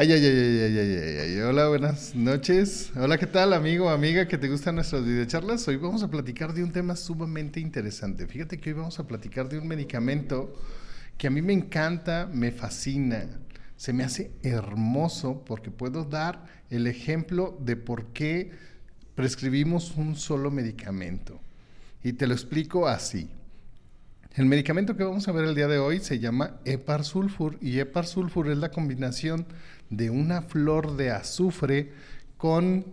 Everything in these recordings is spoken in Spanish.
Ay, ay, ay, ay, ay, ay, ay, Hola, buenas noches. Hola, ¿qué tal, amigo amiga que te gustan nuestras videocharlas? Hoy vamos a platicar de un tema sumamente interesante. Fíjate que hoy vamos a platicar de un medicamento que a mí me encanta, me fascina, se me hace hermoso porque puedo dar el ejemplo de por qué prescribimos un solo medicamento. Y te lo explico así. El medicamento que vamos a ver el día de hoy se llama Epar Sulfur y Epar Sulfur es la combinación de una flor de azufre con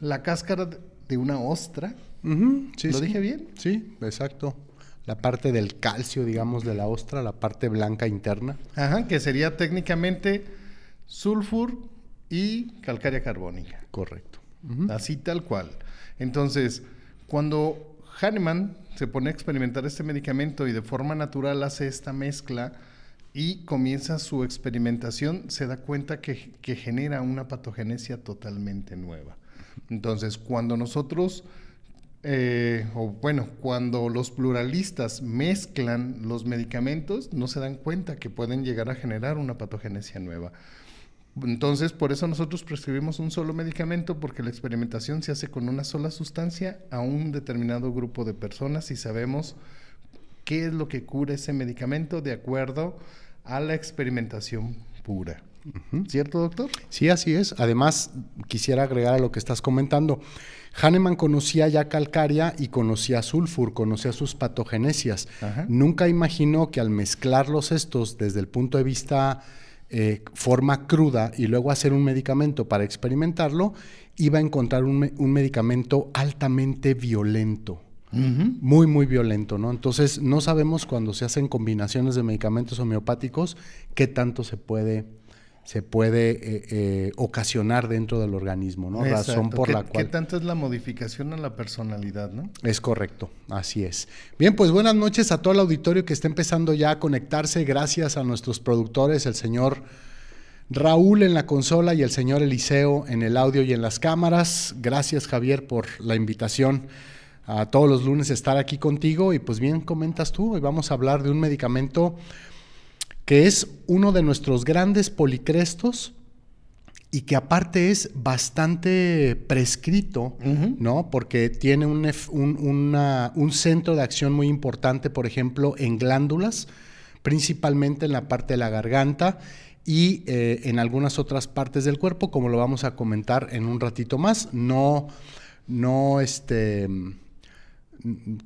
la cáscara de una ostra. ¿Lo dije bien? Sí, exacto. La parte del calcio, digamos, de la ostra, la parte blanca interna. Ajá, que sería técnicamente sulfur y calcárea carbónica. Correcto. Así tal cual. Entonces, cuando Hahnemann se pone a experimentar este medicamento y de forma natural hace esta mezcla y comienza su experimentación, se da cuenta que, genera una patogenesia totalmente nueva. Entonces, cuando nosotros, eh, o bueno, cuando los pluralistas mezclan los medicamentos, no se dan cuenta que pueden llegar a generar una patogenesia nueva. Entonces, por eso nosotros prescribimos un solo medicamento, porque la experimentación se hace con una sola sustancia a un determinado grupo de personas y sabemos qué es lo que cura ese medicamento de acuerdo a la experimentación pura. ¿Cierto, doctor? Sí, así es. Además, quisiera agregar a lo que estás comentando. Hahnemann conocía ya calcaria y conocía sulfur, conocía sus patogenesias. Nunca imaginó que al mezclarlos estos desde el punto de vista eh, forma cruda y luego hacer un medicamento para experimentarlo, iba a encontrar un, medicamento altamente violento. Muy, muy violento, ¿no? Entonces, no sabemos cuando se hacen combinaciones de medicamentos homeopáticos qué tanto se puede se puede eh, eh, ocasionar dentro del organismo, ¿no? Razón por la cual... ¿Qué tanto es la modificación en la personalidad, no? Es correcto, así es. Bien, pues buenas noches a todo el auditorio que está empezando ya a conectarse, gracias a nuestros productores, el señor Raúl en la consola y el señor Eliseo en el audio y en las cámaras. Gracias, Javier, por la invitación a todos los lunes estar aquí contigo. Y pues bien, comentas tú, hoy vamos a hablar de un medicamento que es uno de nuestros grandes policrestos y que aparte es bastante prescrito, ¿no? Porque tiene un, un, centro de acción muy importante, por ejemplo, en glándulas, principalmente en la parte de la garganta y eh, en algunas otras partes del cuerpo, como lo vamos a comentar en un ratito más. No, no, este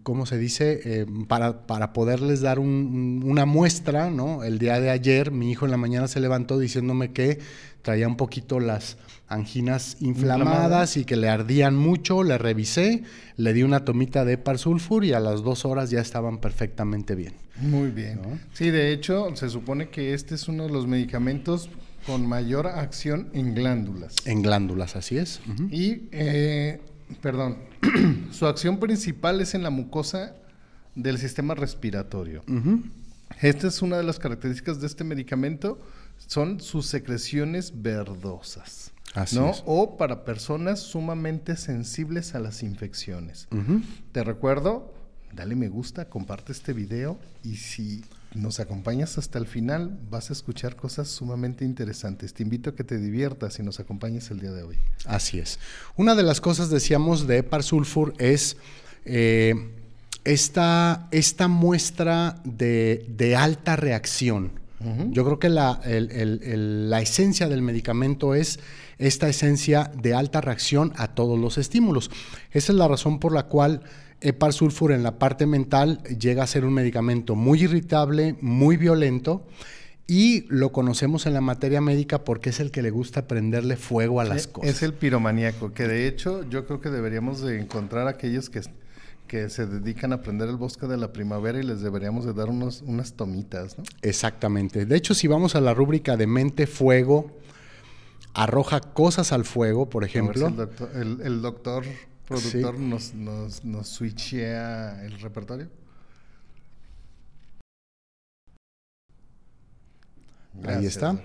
¿cómo se dice? Eh, para, para, poderles dar una muestra, ¿no? El día de ayer mi hijo en la mañana se levantó diciéndome que traía un poquito las anginas inflamadas y que le ardían mucho, le revisé, le di una tomita de sulfur y a las dos horas ya estaban perfectamente bien. Muy bien. Sí, de hecho, se supone que este es uno de los medicamentos con mayor acción en glándulas. En glándulas, así es. Y eh, perdón, su acción principal es en la mucosa del sistema respiratorio. Esta es una de las características de este medicamento, son sus secreciones verdosas. ¿no? O para personas sumamente sensibles a las infecciones. Te recuerdo, dale me gusta, comparte este video y si nos acompañas hasta el final, vas a escuchar cosas sumamente interesantes. Te invito a que te diviertas y nos acompañes el día de hoy. Así es. Una de las cosas, decíamos, de Epar Sulfur es eh, esta, esta, muestra de, alta reacción. Yo creo que la, la esencia del medicamento es esta esencia de alta reacción a todos los estímulos. Esa es la razón por la cual Epar sulfur en la parte mental llega a ser un medicamento muy irritable, muy violento y lo conocemos en la materia médica porque es el que le gusta prenderle fuego a las cosas. Es el piromaníaco, que de hecho yo creo que deberíamos de encontrar a aquellos que, que se dedican a prender el bosque de la primavera y les deberíamos de dar unos, unas tomitas, ¿no? Exactamente. De hecho, si vamos a la rúbrica de mente, fuego, arroja cosas al fuego, por ejemplo. el doctor productor nos, nos, nos switchea el repertorio? Ahí está.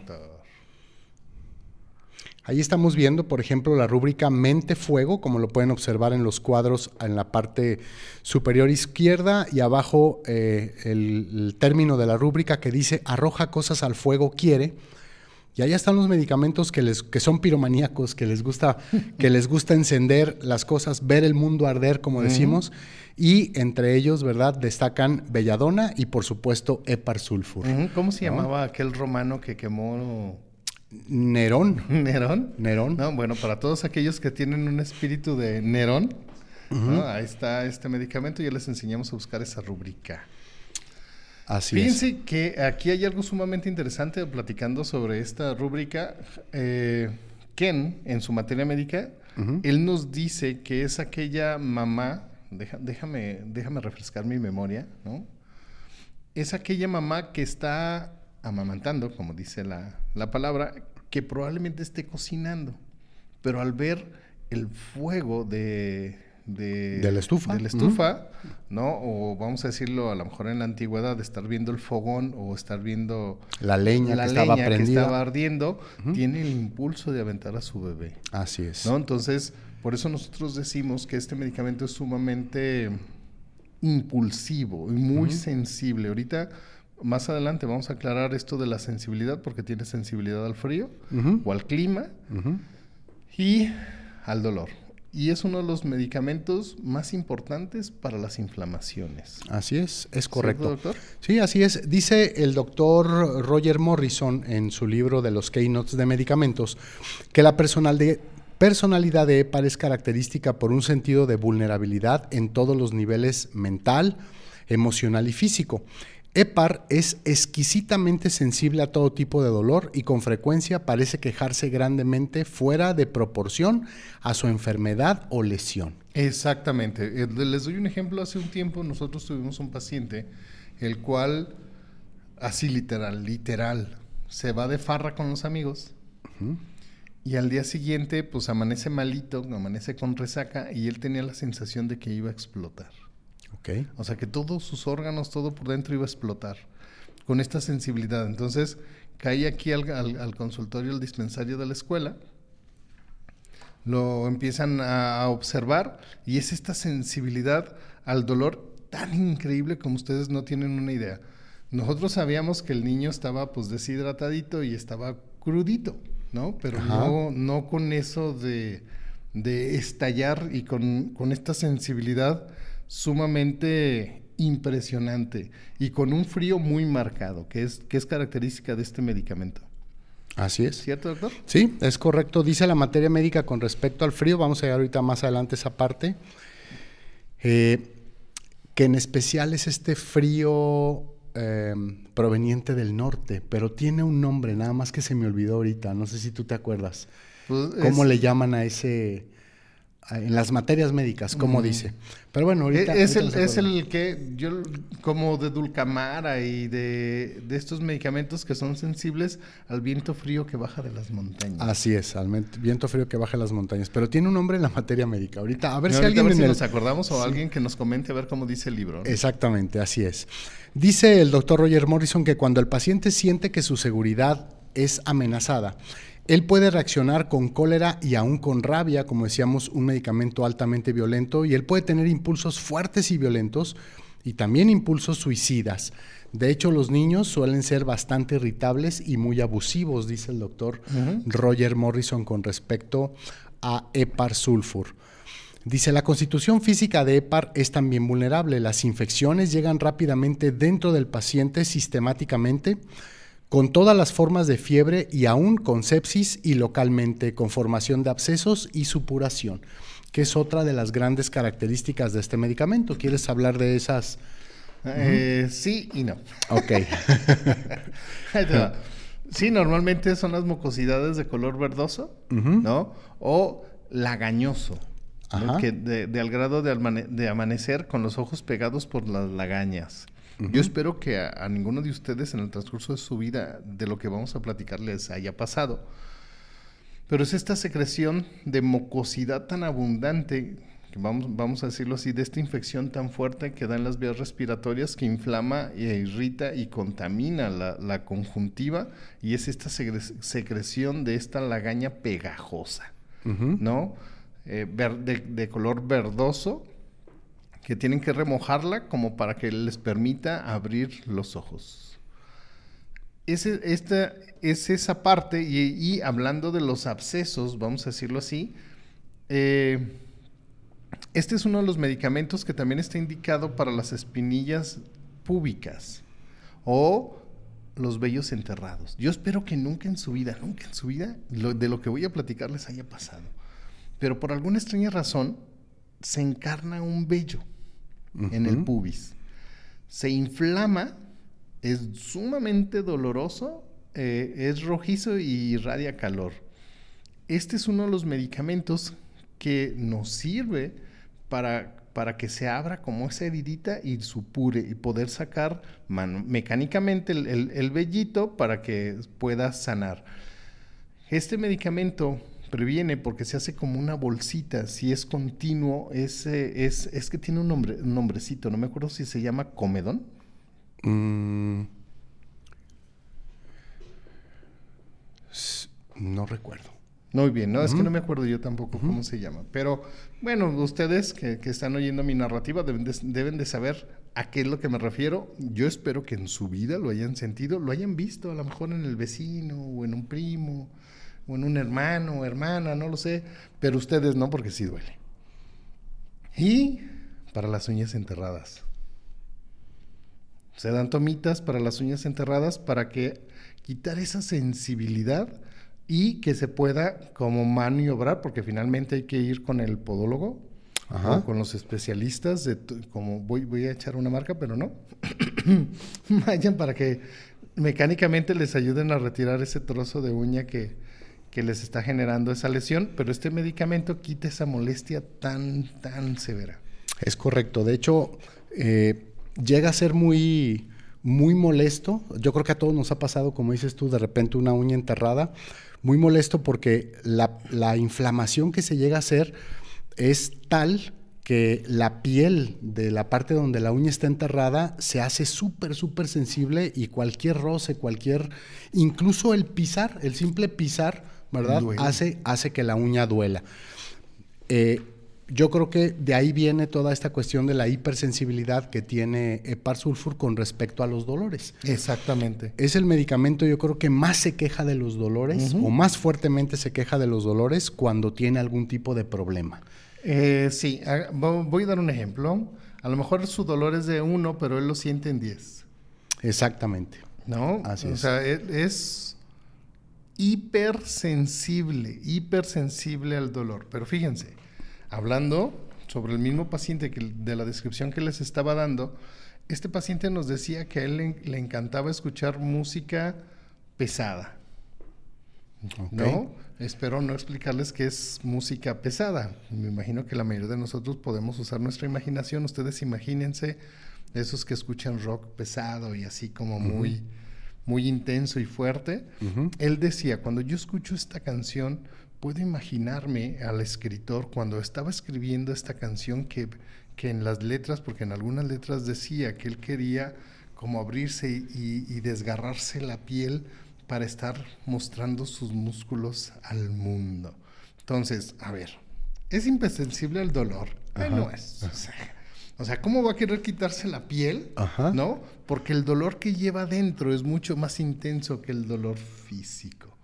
Ahí estamos viendo, por ejemplo, la rúbrica Mente Fuego, como lo pueden observar en los cuadros en la parte superior izquierda y abajo eh, el, término de la rúbrica que dice arroja cosas al fuego quiere Y allá están los medicamentos que, les, que son piromaníacos, que les, gusta, que les gusta encender las cosas, ver el mundo arder, como decimos. Y entre ellos, ¿verdad? Destacan belladona y, por supuesto, epar sulfur. ¿Cómo se llamaba aquel romano que quemó Nerón. ¿Nerón? Nerón. No, bueno, para todos aquellos que tienen un espíritu de Nerón, ahí está este medicamento y ya les enseñamos a buscar esa rúbrica. Así Fíjense que aquí hay algo sumamente interesante platicando sobre esta rúbrica. Eh, Ken, en su materia médica, él nos dice que es aquella mamá, déjame, déjame refrescar mi memoria, ¿no? Es aquella mamá que está amamantando, como dice la, la palabra, que probablemente esté cocinando, pero al ver el fuego de, de, la estufa. De la estufa, ¿no? O vamos a decirlo a lo mejor en la antigüedad, de estar viendo el fogón o estar viendo la leña, que, estaba que, estaba ardiendo, tiene el impulso de aventar a su bebé. Así es. ¿no? Entonces, por eso nosotros decimos que este medicamento es sumamente impulsivo y muy sensible. Ahorita, más adelante, vamos a aclarar esto de la sensibilidad, porque tiene sensibilidad al frío o al clima y al dolor y es uno de los medicamentos más importantes para las inflamaciones. Así es, es correcto. doctor? Sí, así es. Dice el doctor Roger Morrison en su libro de los keynotes de medicamentos que la personalidad de EPAR es característica por un sentido de vulnerabilidad en todos los niveles mental, emocional y físico. EPAR es exquisitamente sensible a todo tipo de dolor y con frecuencia parece quejarse grandemente fuera de proporción a su enfermedad o lesión. Exactamente. Eh, les doy un ejemplo. Hace un tiempo nosotros tuvimos un paciente el cual, así literal, literal, se va de farra con los amigos y al día siguiente pues amanece malito, amanece con resaca y él tenía la sensación de que iba a explotar. O sea que todos sus órganos, todo por dentro iba a explotar con esta sensibilidad. Entonces caí aquí al, consultorio, al dispensario de la escuela, lo empiezan a, observar y es esta sensibilidad al dolor tan increíble como ustedes no tienen una idea. Nosotros sabíamos que el niño estaba pues deshidratadito y estaba crudito, ¿no? Pero no, no con eso de, estallar y con, con esta sensibilidad sumamente impresionante y con un frío muy marcado, que es, que es característica de este medicamento. Así es. ¿Cierto, doctor? Sí, es correcto. Dice la materia médica con respecto al frío, vamos a llegar ahorita más adelante a esa parte, eh, que en especial es este frío eh, proveniente del norte, pero tiene un nombre, nada más que se me olvidó ahorita, no sé si tú te acuerdas. Pues ¿Cómo le llaman a ese en las materias médicas, como dice. Pero bueno, ahorita... Es, el, es el que yo, como de dulcamara y de, de, estos medicamentos que son sensibles al viento frío que baja de las montañas. Así es, al viento frío que baja de las montañas. Pero tiene un nombre en la materia médica. Ahorita, a ver si alguien... nos acordamos o alguien que nos comente a ver cómo dice el libro. Exactamente, así es. Dice el doctor Roger Morrison que cuando el paciente siente que su seguridad es amenazada, él puede reaccionar con cólera y aún con rabia, como decíamos, un medicamento altamente violento, y él puede tener impulsos fuertes y violentos y también impulsos suicidas. De hecho, los niños suelen ser bastante irritables y muy abusivos, dice el doctor Roger Morrison con respecto a EPAR sulfur. Dice, la constitución física de EPAR es también vulnerable. Las infecciones llegan rápidamente dentro del paciente sistemáticamente con todas las formas de fiebre y aún con sepsis y localmente con formación de abscesos y supuración, que es otra de las grandes características de este medicamento. ¿Quieres hablar de esas? Eh, sí y no. Ok. sí, normalmente son las mucosidades de color verdoso, ¿no? O lagañoso. Que de, al grado de, de, amanecer con los ojos pegados por las lagañas. Yo espero que a, ninguno de ustedes en el transcurso de su vida, de lo que vamos a platicar, les haya pasado. Pero es esta secreción de mucosidad tan abundante, que vamos, vamos a decirlo así, de esta infección tan fuerte que da en las vías respiratorias, que inflama e irrita y contamina la, conjuntiva, y es esta secreción de esta lagaña pegajosa, ¿no? Eh, de color verdoso, que tienen que remojarla como para que les permita abrir los ojos. ese, esta, es esa parte, y, hablando de los abscesos, vamos a decirlo así, eh, este es uno de los medicamentos que también está indicado para las espinillas púbicas o los vellos enterrados. Yo espero que nunca en su vida, nunca en su vida, de lo que voy a platicar les haya pasado. Pero por alguna extraña razón, se encarna un vello en el pubis. Se inflama, es sumamente doloroso, eh, es rojizo y irradia calor. Este es uno de los medicamentos que nos sirve para, para que se abra como esa heridita y supure y poder sacar mecánicamente el, el, vellito para que pueda sanar. Este medicamento previene porque se hace como una bolsita, si es continuo, es, es, es que tiene un, nombre, un nombrecito, no me acuerdo si se llama comedón. Mm. No recuerdo. Muy bien, no, es que no me acuerdo yo tampoco cómo se llama. Pero bueno, ustedes que, están oyendo mi narrativa deben deben de, saber a qué es lo que me refiero. Yo espero que en su vida lo hayan sentido, lo hayan visto, a lo mejor en el vecino o en un primo o en un hermano o hermana, no lo sé, pero ustedes no porque sí duele. Y para las uñas enterradas. Se dan tomitas para las uñas enterradas para que quitar esa sensibilidad y que se pueda como maniobrar, porque finalmente hay que ir con el podólogo, con los especialistas, de como voy, voy a echar una marca, pero no, vayan para que mecánicamente les ayuden a retirar ese trozo de uña que, que les está generando esa lesión, pero este medicamento quita esa molestia tan, tan severa. Es correcto. De hecho, eh, llega a ser muy, muy molesto. Yo creo que a todos nos ha pasado, como dices tú, de repente una uña enterrada. Muy molesto porque la, la inflamación que se llega a hacer es tal que la piel de la parte donde la uña está enterrada se hace súper, súper sensible y cualquier roce, cualquier, incluso el pisar, el simple pisar, ¿verdad? Hace, hace que la uña duela. Eh, yo creo que de ahí viene toda esta cuestión de la hipersensibilidad que tiene Epar-Sulfur con respecto a los dolores. Exactamente. Es el medicamento, yo creo que más se queja de los dolores o más fuertemente se queja de los dolores cuando tiene algún tipo de problema. Eh, sí, voy a dar un ejemplo. A lo mejor su dolor es de uno, pero él lo siente en diez. Exactamente. ¿No? Así es. O sea, e, es hipersensible, hipersensible al dolor. Pero fíjense, hablando sobre el mismo paciente que de la descripción que les estaba dando, este paciente nos decía que a él le, encantaba escuchar música pesada. ¿No? Espero no explicarles qué es música pesada. Me imagino que la mayoría de nosotros podemos usar nuestra imaginación. Ustedes imagínense esos que escuchan rock pesado y así como muy muy intenso y fuerte, él decía, cuando yo escucho esta canción, puedo imaginarme al escritor cuando estaba escribiendo esta canción que, que en las letras, porque en algunas letras decía que él quería como abrirse y, y desgarrarse la piel para estar mostrando sus músculos al mundo. Entonces, a ver, ¿es impersensible al dolor? no es. O sea, ¿cómo va a querer quitarse la piel? ¿No? Porque el dolor que lleva dentro es mucho más intenso que el dolor físico.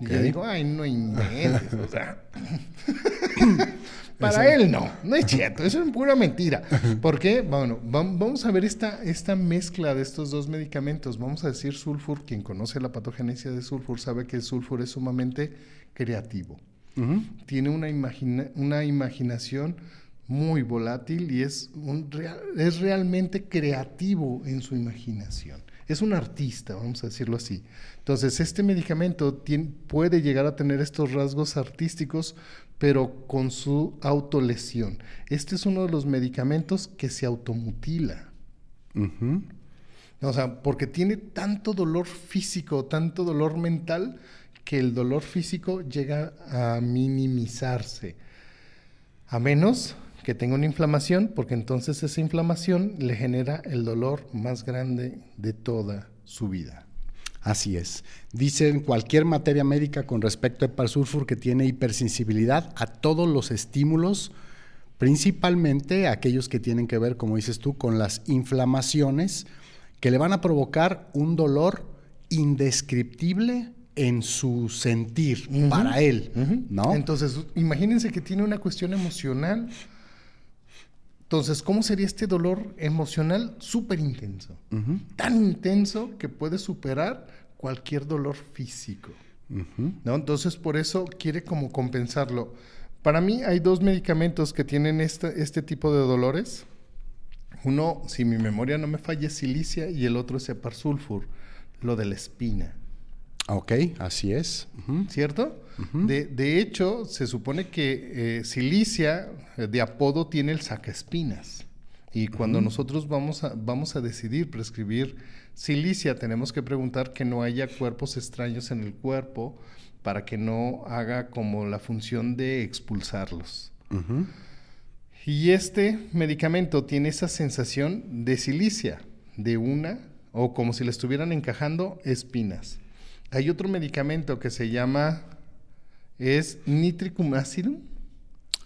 Y yo digo, ay, no inventes, o sea. Para él no, no es cierto, eso es pura mentira. ¿Por qué? Bueno, vamos a ver esta, esta mezcla de estos dos medicamentos. Vamos a decir sulfur, quien conoce la patogenesia de sulfur sabe que el sulfur es sumamente creativo. Tiene una, una imaginación muy volátil y es, un es realmente creativo en su imaginación. Es un artista, vamos a decirlo así. Entonces, este medicamento puede llegar a tener estos rasgos artísticos, pero con su autolesión. Este es uno de los medicamentos que se automutila. O sea, porque tiene tanto dolor físico, tanto dolor mental, que el dolor físico llega a minimizarse. A menos que tenga una inflamación, porque entonces esa inflamación le genera el dolor más grande de toda su vida. Así es. Dicen cualquier materia médica con respecto a sulfur que tiene hipersensibilidad a todos los estímulos, principalmente aquellos que tienen que ver, como dices tú, con las inflamaciones que le van a provocar un dolor indescriptible en su sentir para él, ¿no? Entonces, imagínense que tiene una cuestión emocional. Entonces, ¿cómo sería este dolor emocional? Súper intenso. Tan intenso que puede superar cualquier dolor físico. ¿no? Entonces, por eso quiere como compensarlo. Para mí hay dos medicamentos que tienen este, este tipo de dolores. Uno, si mi memoria no me falla, es silicia y el otro es heparsulfur, lo de la espina. Ok, así es. ¿Cierto? De, hecho, se supone que eh, silicia eh, de apodo tiene el sacaespinas. Y cuando nosotros vamos a, vamos a decidir prescribir silicia, tenemos que preguntar que no haya cuerpos extraños en el cuerpo para que no haga como la función de expulsarlos. Y este medicamento tiene esa sensación de silicia, de una, o como si le estuvieran encajando espinas. Hay otro medicamento que se llama, es nitricum acidum.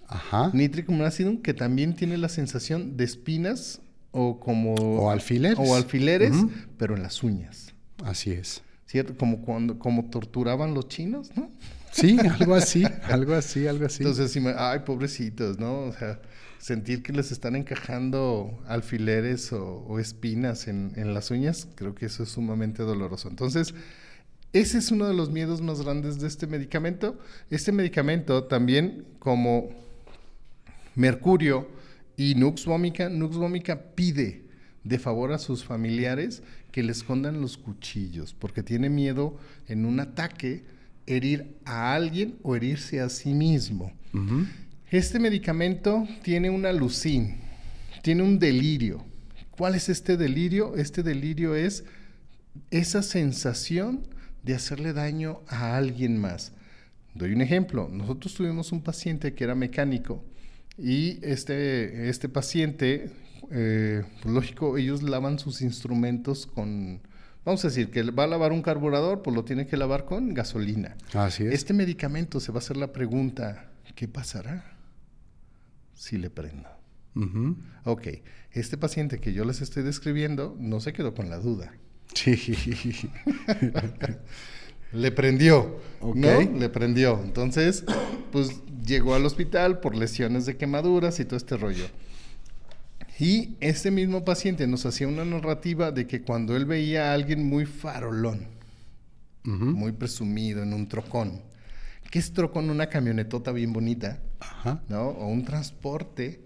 Ajá. Nitricum acidum, que también tiene la sensación de espinas o como... O alfileres. O alfileres, pero en las uñas. Así es. ¿Cierto? Como cuando como torturaban los chinos, ¿no? Sí, algo así, algo así, algo así. Entonces, ay, pobrecitos, ¿no? O sea, sentir que les están encajando alfileres o, espinas en, en, las uñas, creo que eso es sumamente doloroso. Entonces, ese es uno de los miedos más grandes de este medicamento. Este medicamento también, como mercurio y Nux vomica, Nux vomica pide de favor a sus familiares que le escondan los cuchillos, porque tiene miedo en un ataque herir a alguien o herirse a sí mismo. Este medicamento tiene una lucín, tiene un delirio. ¿Cuál es este delirio? Este delirio es esa sensación de hacerle daño a alguien más. Doy un ejemplo. Nosotros tuvimos un paciente que era mecánico y este, este paciente, eh, pues lógico, ellos lavan sus instrumentos con, vamos a decir, que va a lavar un carburador, pues lo tiene que lavar con gasolina. Así es. Este medicamento se va a hacer la pregunta, ¿qué pasará si le prendo? Ok, este paciente que yo les estoy describiendo no se quedó con la duda. Sí. Le prendió, ¿no? Le prendió. Entonces, pues llegó al hospital por lesiones de quemaduras y todo este rollo. Y este mismo paciente nos hacía una narrativa de que cuando él veía a alguien muy farolón, muy presumido en un trocón, que es trocón una camionetota bien bonita, ¿no? O un transporte,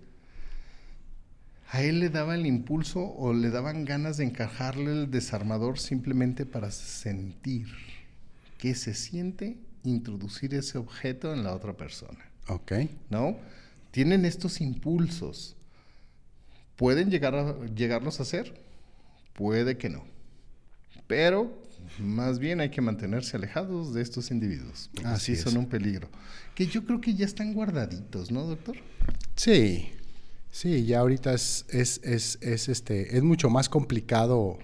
a él le daba el impulso o le daban ganas de encajarle el desarmador simplemente para sentir qué se siente introducir ese objeto en la otra persona. Ok. ¿No? Tienen estos impulsos. ¿Pueden llegar a, llegarlos a hacer? Puede que no. Pero más bien hay que mantenerse alejados de estos individuos. Así son un peligro. Que yo creo que ya están guardaditos, ¿no, doctor? Sí. Sí, ya ahorita es, es, es, es este, es mucho más complicado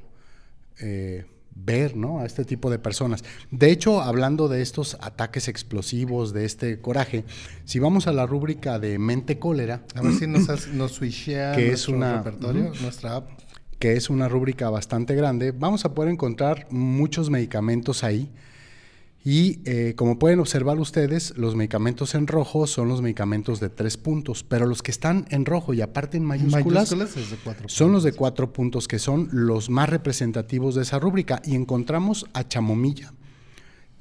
eh, ver ¿no? a este tipo de personas. De hecho, hablando de estos ataques explosivos, de este coraje, si vamos a la rúbrica de mente cólera. A ver si nos, nos switchea que es una, repertorio, nuestra app. Que es una rúbrica bastante grande, vamos a poder encontrar muchos medicamentos ahí y eh, como pueden observar ustedes, los medicamentos en rojo son los medicamentos de tres puntos, pero los que están en rojo y aparte en mayúsculas, son los de cuatro puntos, que son los más representativos de esa rúbrica. Y encontramos a chamomilla,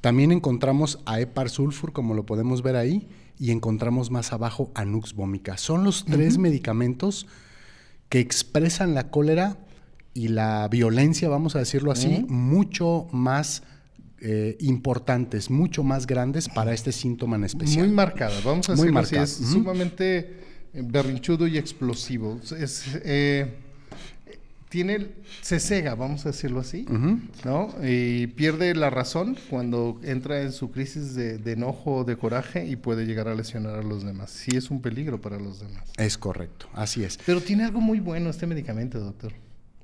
también encontramos a Epar sulfur, como lo podemos ver ahí, y encontramos más abajo a Nux vomica. Son los tres medicamentos que expresan la cólera y la violencia, vamos a decirlo así, mucho más eh, importantes, mucho más grandes para este síntoma en especial. Muy marcada, vamos a decirlo así, es sumamente eh, berrinchudo y explosivo. Es, eh, tiene, se cega, vamos a decirlo así, ¿no? Y pierde la razón cuando entra en su crisis de, de enojo o de coraje y puede llegar a lesionar a los demás. Sí es un peligro para los demás. Es correcto, así es. Pero tiene algo muy bueno este medicamento, doctor.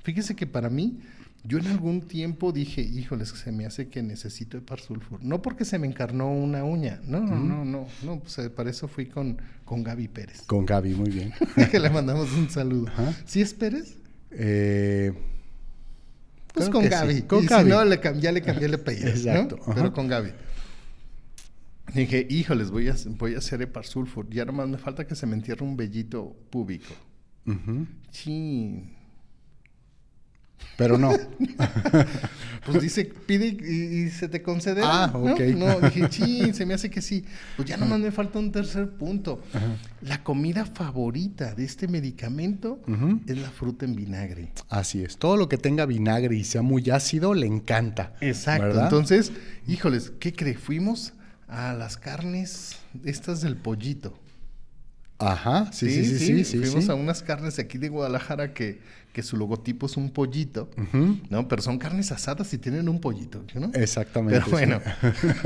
Fíjese que para mí yo en algún tiempo dije, híjoles, se me hace que necesito sulfur. No porque se me encarnó una uña. No, no, no, no. no pues, eh, para eso fui con, con Gaby Pérez. Con Gaby, muy bien. que le mandamos un saludo. ¿Sí es Pérez? Eh, Pues con Gaby. sí, con y Gaby. si no, le ya le cambié el apellido. Exacto. Pero con Gaby. Dije, híjoles, voy a, voy a hacer Eparsulfur. Ya nomás me falta que se me entierre un vellito púbico. Ujú. Chin. Pero no. Pues dice, pide y, y se te concederá. Ah, ¿no? ok. No, dije, chin, se me hace que sí. Pues ya nomás me falta un tercer punto. La comida favorita de este medicamento es la fruta en vinagre. Así es. Todo lo que tenga vinagre y sea muy ácido le encanta. Exacto. ¿verdad? Entonces, híjoles, ¿qué cree? Fuimos a las carnes estas del pollito. Ajá, sí, sí, sí, sí, sí. Fuimos sí. a unas carnes de aquí de Guadalajara que, que su logotipo es un pollito. ¿no? Pero son carnes asadas y tienen un pollito, ¿no? Exactamente. Pero bueno,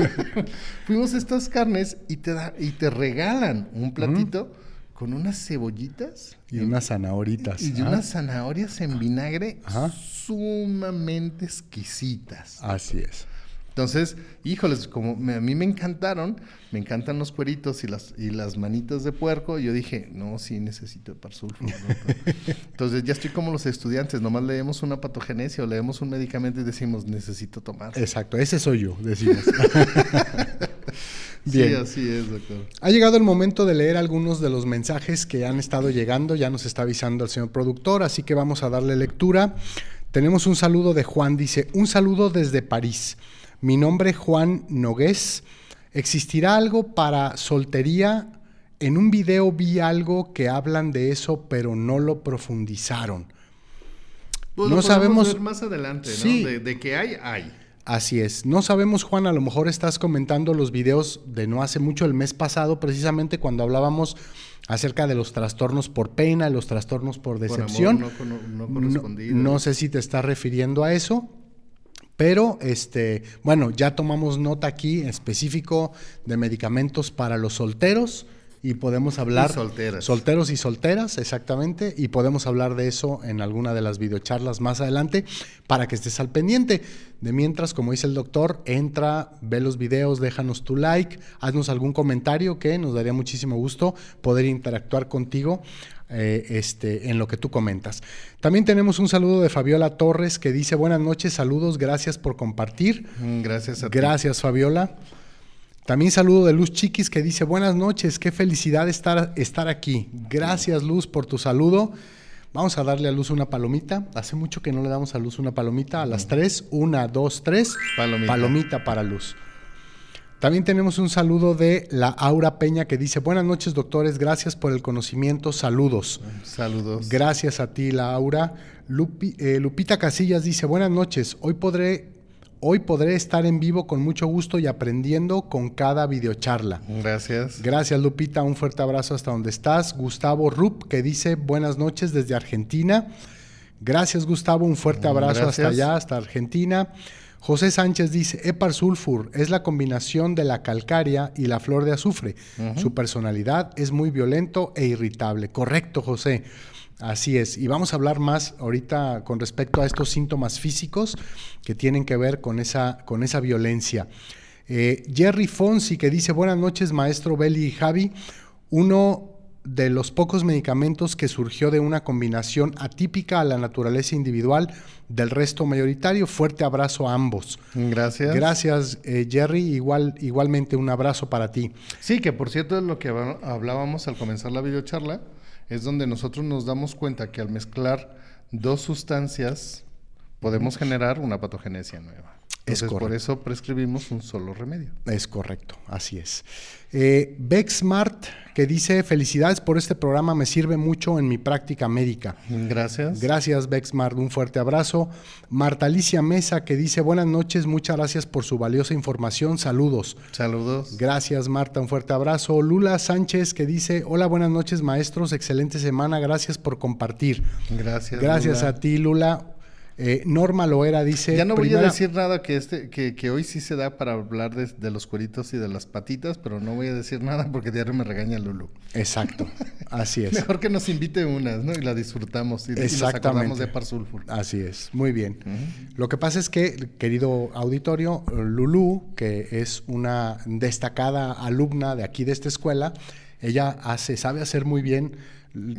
fuimos a estas carnes y te, da, y te regalan un platito con unas cebollitas. Y unas zanahoritas. y unas zanahorias en vinagre Ajá. sumamente exquisitas. Así es. Entonces, híjoles, como me- a mí me encantaron, me encantan los cueritos y las, y las manitas de puerco, yo dije, no, sí necesito Eparsulfo. ¿no? Entonces ya estoy como los estudiantes, nomás leemos una patogenesia o leemos un medicamento y decimos, necesito tomar. Exacto, ese soy yo, decimos. Sí, Bien. así es, doctor. Ha llegado el momento de leer algunos de los mensajes que han estado llegando, ya nos está avisando el señor productor, así que vamos a darle lectura. Tenemos un saludo de Juan, dice, un saludo desde París. Mi nombre es Juan Nogués. ¿Existirá algo para soltería? En un video vi algo que hablan de eso, pero no lo profundizaron. Pues No lo sabemos- ver más adelante, ¿no? Sí. De, de que hay, hay. Así es. No sabemos, Juan, a lo mejor estás comentando los videos de no hace mucho, el mes pasado, precisamente cuando hablábamos acerca de los trastornos por pena, los trastornos por Por amor decepción. no, no No- correspondido. no sé si te estás refiriendo a eso. Pero, este, bueno, ya tomamos nota aquí en específico de medicamentos para los solteros y podemos hablar... Y solteras. Solteros y solteras, exactamente. Y podemos hablar de eso en alguna de las videocharlas más adelante para que estés al pendiente. De mientras, como dice el doctor, entra, ve los videos, déjanos tu like, haznos algún comentario que nos daría muchísimo gusto poder interactuar contigo eh, este, en lo que tú comentas. También tenemos un saludo de Fabiola Torres que dice buenas noches, saludos, gracias por compartir. Mm, Gracias a ti. Gracias, Fabiola. También saludo de Luz Chiquis que dice buenas noches, qué felicidad estar, estar aquí. Gracias, Luz, por tu saludo. Vamos a darle a Luz una palomita. Hace mucho que no le damos a Luz una palomita. A las tres, una, dos, tres. Palomita. Palomita para Luz. También tenemos un saludo de la Aura Peña que dice buenas noches, doctores. Gracias por el conocimiento. Saludos. Saludos. Gracias a ti, Laura. Lupi- eh, Lupita Casillas dice, buenas noches, hoy podré, hoy podré estar en vivo con mucho gusto y aprendiendo con cada videocharla. Gracias. Gracias, Lupita, un fuerte abrazo hasta donde estás. Gustavo Rup, que dice, buenas noches desde Argentina. Gracias, Gustavo, un fuerte abrazo hasta allá, hasta Argentina. José Sánchez dice, Epar sulfur es la combinación de la calcaria y la flor de azufre. Su personalidad es muy violento e irritable. Correcto, José. Así es. Y vamos a hablar más ahorita con respecto a estos síntomas físicos que tienen que ver con esa, con esa violencia. Eh, Jerry Fonsi que dice, buenas noches, maestro Beli y Javi. Uno de los pocos medicamentos que surgió de una combinación atípica a la naturaleza individual del resto mayoritario. Fuerte abrazo a ambos. Gracias. Gracias, eh, Jerry. Igual, igualmente un abrazo para ti. Sí, que por cierto, lo que habl- hablábamos al comenzar la videocharla es donde nosotros nos damos cuenta que al mezclar dos sustancias podemos generar una patogenesia nueva. Es por eso prescribimos un solo remedio. Es correcto, así es. Eh, Bexmart, que dice, felicidades por este programa, me sirve mucho en mi práctica médica. Gracias. Gracias, Bexmart, un fuerte abrazo. Marta Alicia Mesa, que dice, buenas noches, muchas gracias por su valiosa información, saludos. Saludos. Gracias, Marta, un fuerte abrazo. Lula Sánchez, que dice, hola, buenas noches, maestros, excelente semana, gracias por compartir. Gracias. Gracias Lula. a ti, Lula. Eh, Norma Loera dice... Ya no voy a decir nada que este, que, que hoy sí se da para hablar de, de los cueritos y de las patitas, pero no voy a decir nada porque diario me regaña Lulu. Exacto, así es. Mejor que nos invite unas, ¿no? Y la disfrutamos y, Exactamente. acordamos de Parsulfur. Así es, muy bien. Lo que pasa es que, querido auditorio, Lulú, que es una destacada alumna de aquí de esta escuela, Ella hace, sabe hacer muy bien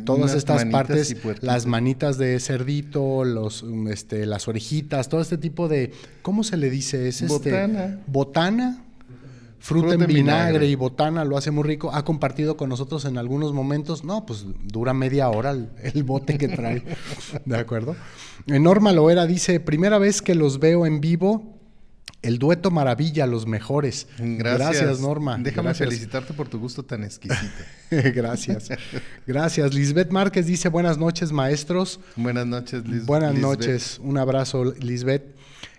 todas Unas estas partes, las manitas de cerdito, los, um, este, las orejitas, todo este tipo de, ¿cómo se le dice? Es este, Botana. botana, fruta, Fruta en vinagre, vinagre. y botana, lo hace muy rico. Ha compartido con nosotros en algunos momentos, no, pues dura media hora el, el bote que trae, ¿de acuerdo? Norma Loera dice, primera vez que los veo en vivo, el dueto maravilla, los mejores. Gracias. Norma. Déjame Gracias. felicitarte por tu gusto tan exquisito. Gracias. Gracias. Lisbeth Márquez dice buenas noches, maestros. Buenas noches, Liz. buenas Lisbeth. noches. Un abrazo, Lisbeth.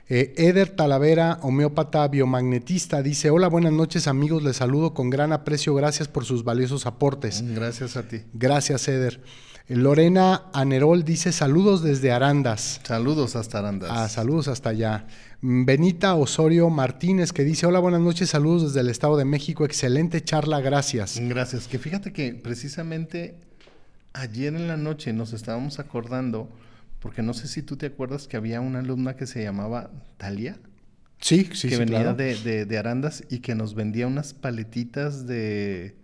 Eh, Eder Talavera, homeópata biomagnetista, dice, hola, buenas noches amigos, les saludo con gran aprecio, gracias por sus valiosos aportes. Gracias a ti. Gracias, Eder. Eh, Lorena Anerol dice, saludos desde Arandas. Saludos hasta Arandas. Ah, saludos hasta allá. Benita Osorio Martínez que dice, hola, buenas noches, saludos desde el Estado de México, excelente charla, gracias. Gracias. Que fíjate que precisamente ayer en la noche nos estábamos acordando, porque no sé si tú te acuerdas que había una alumna que se llamaba Talia, Sí, sí, que sí, venía claro. de, de- de Arandas y que nos vendía unas paletitas de,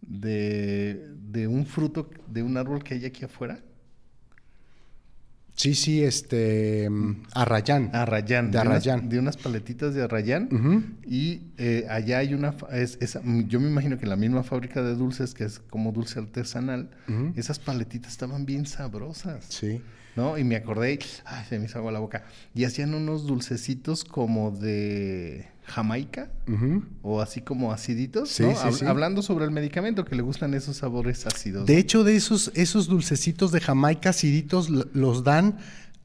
de, de un fruto, de un árbol que hay aquí afuera. Sí, sí, este, mm, Arrayán. Arrayán. De unas- Arrayán. de unas paletitas de Arrayán. Y eh, allá hay una, fa- es, esa- yo me imagino que la misma fábrica de dulces, que es como dulce artesanal, esas paletitas estaban bien sabrosas, Sí. ¿no? Y me acordé, ay, se me hizo agua la boca. Y hacían unos dulcecitos como de Jamaica, o así como aciditos, Sí, ¿no? sí, Hab- sí. Hablando sobre el medicamento, que le gustan esos sabores ácidos. De hecho, de esos, esos dulcecitos de Jamaica aciditos los dan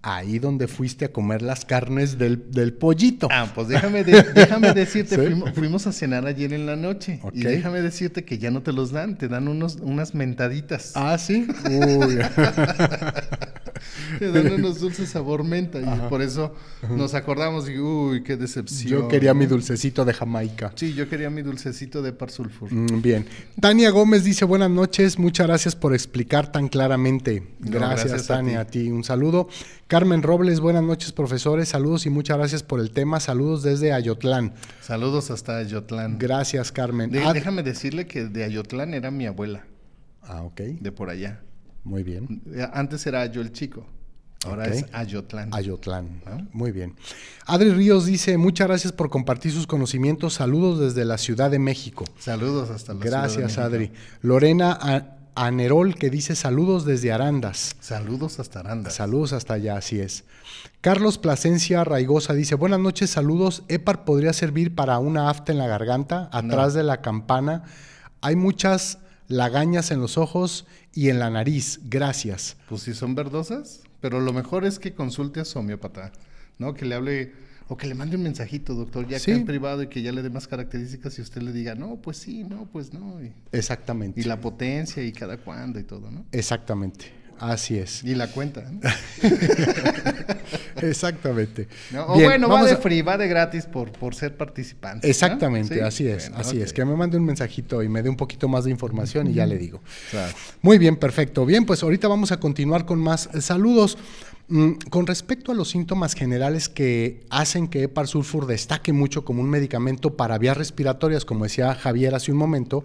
ahí donde fuiste a comer las carnes del, del pollito. Ah, pues déjame, de- déjame decirte, Sí. fuimos, fuimos a cenar ayer en la noche. Y déjame decirte que ya no te los dan, te dan unos, unas mentaditas. Ah, sí. Uy. Te dan unos dulces sabor menta. Y Ajá. por eso nos acordamos y, uy, qué decepción. Yo quería mi dulcecito de Jamaica. Sí, yo quería mi dulcecito de par sulfur. Mm, Bien. Tania Gómez dice buenas noches, muchas gracias por explicar tan claramente. No, Gracias, gracias a Tania, a ti. ti. Un saludo. Carmen Robles, buenas noches, profesores. Saludos y muchas gracias por el tema. Saludos desde Ayotlán. Saludos hasta Ayotlán. Gracias, Carmen. De- Ah, déjame decirle que de Ayotlán era mi abuela, ah, ok. de por allá. Muy bien. Antes era Ayo el chico, ahora es Ayotlán. Ayotlán. ¿Ah? Muy bien. Adri Ríos dice, muchas gracias por compartir sus conocimientos. Saludos desde la Ciudad de México. Saludos hasta la Ciudad de Gracias, México. Adri. Lorena A- Anerol que dice saludos desde Arandas. Saludos hasta Aranda. Saludos hasta allá, así es. Carlos Plasencia Raigosa dice, buenas noches, saludos. EPAR podría servir para una afta en la garganta, atrás de la campana. Hay muchas lagañas en los ojos y en la nariz. Gracias. Pues si son verdosas, pero lo mejor es que consulte a su homeópata, ¿no? Que le hable o que le mande un mensajito, doctor, ya Sí. que en privado y que ya le dé más características y usted le diga, no, pues sí, no, pues no. Y, Exactamente. y la potencia y cada cuándo y todo, ¿no? Exactamente. Así es. Y la cuenta. Exactamente. ¿No? O Bien, bueno, va de a- free, va de gratis por, por ser participante. ¿no? Exactamente, ¿Sí? así es, Bueno, así es. Que me mande un mensajito y me dé un poquito más de información y ya le digo. Claro. Muy bien, perfecto. Bien, pues ahorita vamos a continuar con más eh, saludos. Mm, con respecto a los síntomas generales que hacen que Epar Sulfur destaque mucho como un medicamento para vías respiratorias, como decía Javier hace un momento,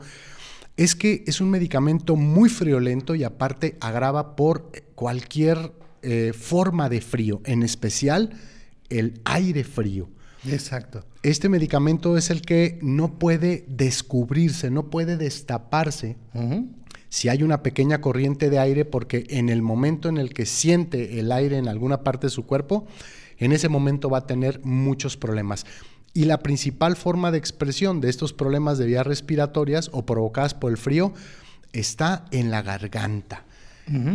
es que es un medicamento muy friolento y aparte agrava por cualquier eh, forma de frío, en especial el aire frío. Exacto. Este medicamento es el que no puede descubrirse, no puede destaparse si hay una pequeña corriente de aire, porque en el momento en el que siente el aire en alguna parte de su cuerpo, en ese momento va a tener muchos problemas. Y la principal forma de expresión de estos problemas de vías respiratorias o provocadas por el frío está en la garganta.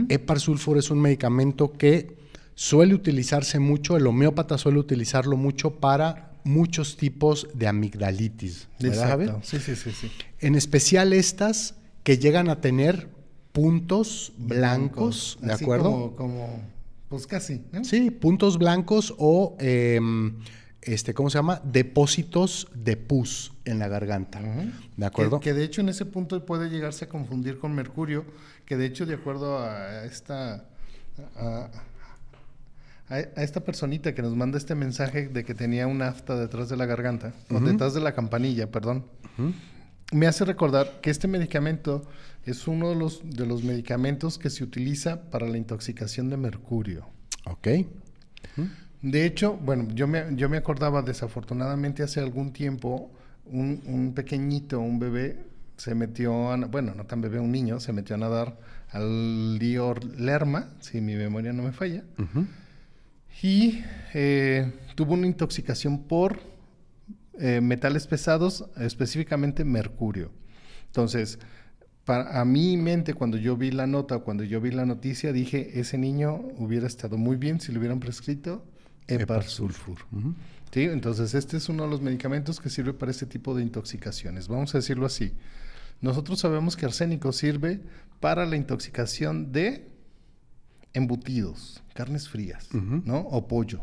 Epar sulfur es un medicamento que suele utilizarse mucho, el homeópata suele utilizarlo mucho para muchos tipos de amigdalitis. ¿verdad. Sí, sí, sí, sí. En especial estas que llegan a tener puntos blancos, ¿de Así acuerdo? Como, como, pues casi, ¿no? Sí, puntos blancos o, eh, este, ¿cómo se llama? Depósitos de pus en la garganta. ¿de acuerdo? Que, que de hecho en ese punto puede llegarse a confundir con mercurio, que de hecho de acuerdo a esta a, esta personita que nos manda este mensaje de que tenía una afta detrás de la garganta, o detrás de la campanilla, perdón. me hace recordar que este medicamento es uno de los, de los medicamentos que se utiliza para la intoxicación de mercurio. Ok. De hecho, bueno, yo me, yo me acordaba desafortunadamente hace algún tiempo, un, un pequeñito, un bebé, se metió, a, bueno, no tan bebé, un niño, se metió a nadar al río Lerma, si mi memoria no me falla, y eh, tuvo una intoxicación por eh, metales pesados, específicamente mercurio. Entonces, para, a mi mente, cuando yo vi la nota, cuando yo vi la noticia, dije, ese niño hubiera estado muy bien si le hubieran prescrito Eparsulfur. ¿Sí? Entonces, este es uno de los medicamentos que sirve para este tipo de intoxicaciones. Vamos a decirlo así. Nosotros sabemos que arsénico sirve para la intoxicación de embutidos, carnes frías, ¿no? O pollo.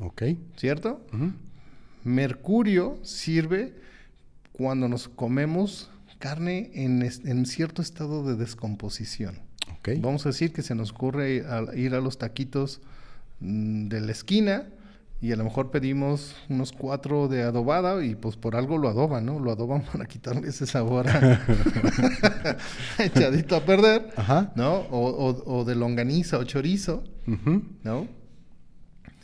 Ok. ¿Cierto? Mercurio sirve cuando nos comemos carne en, en cierto estado de descomposición. Ok. Vamos a decir que se nos ocurre ir a los taquitos de la esquina y a lo mejor pedimos unos cuatro de adobada y pues por algo lo adoban, ¿no? Lo adoban para quitarle ese sabor a... echadito a perder, Ajá. ¿no? O, o, o, de longaniza o chorizo. ¿no?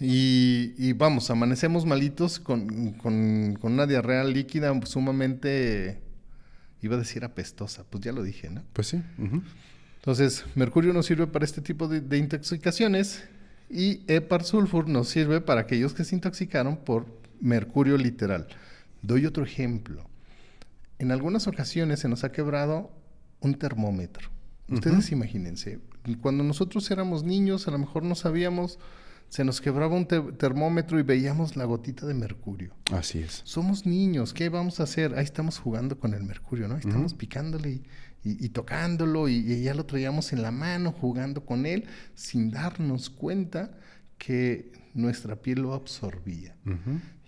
Y, y vamos, amanecemos malitos con, con, con una diarrea líquida sumamente, iba a decir apestosa, pues ya lo dije, ¿no? Pues sí. Entonces, mercurio nos sirve para este tipo de, de intoxicaciones y Epar-sulfur nos sirve para aquellos que se intoxicaron por mercurio literal. Doy otro ejemplo. En algunas ocasiones se nos ha quebrado un termómetro. Ustedes imagínense, cuando nosotros éramos niños, a lo mejor no sabíamos, se nos quebraba un te- termómetro y veíamos la gotita de mercurio. Así es. Somos niños, ¿qué vamos a hacer? Ahí estamos jugando con el mercurio, ¿no? Ahí Estamos picándole y, y- y tocándolo y, y ya lo traíamos en la mano, jugando con él, sin darnos cuenta que nuestra piel lo absorbía.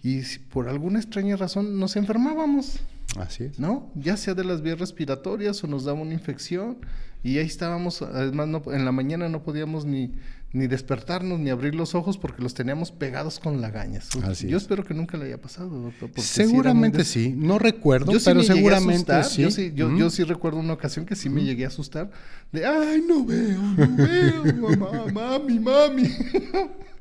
Y si por alguna extraña razón nos enfermábamos, Así es. ¿no? Ya sea de las vías respiratorias o nos daba una infección y ahí estábamos, además no- en la mañana no podíamos ni, ni despertarnos ni abrir los ojos porque los teníamos pegados con lagañas. Así Yo es. espero que nunca le haya pasado, doctor. sí Seguramente des- sí. No recuerdo, Yo sí pero seguramente asustar, sí. Yo sí, yo sí recuerdo una ocasión que sí me llegué a asustar de, ay, no veo, no veo, mamá, mami, mami.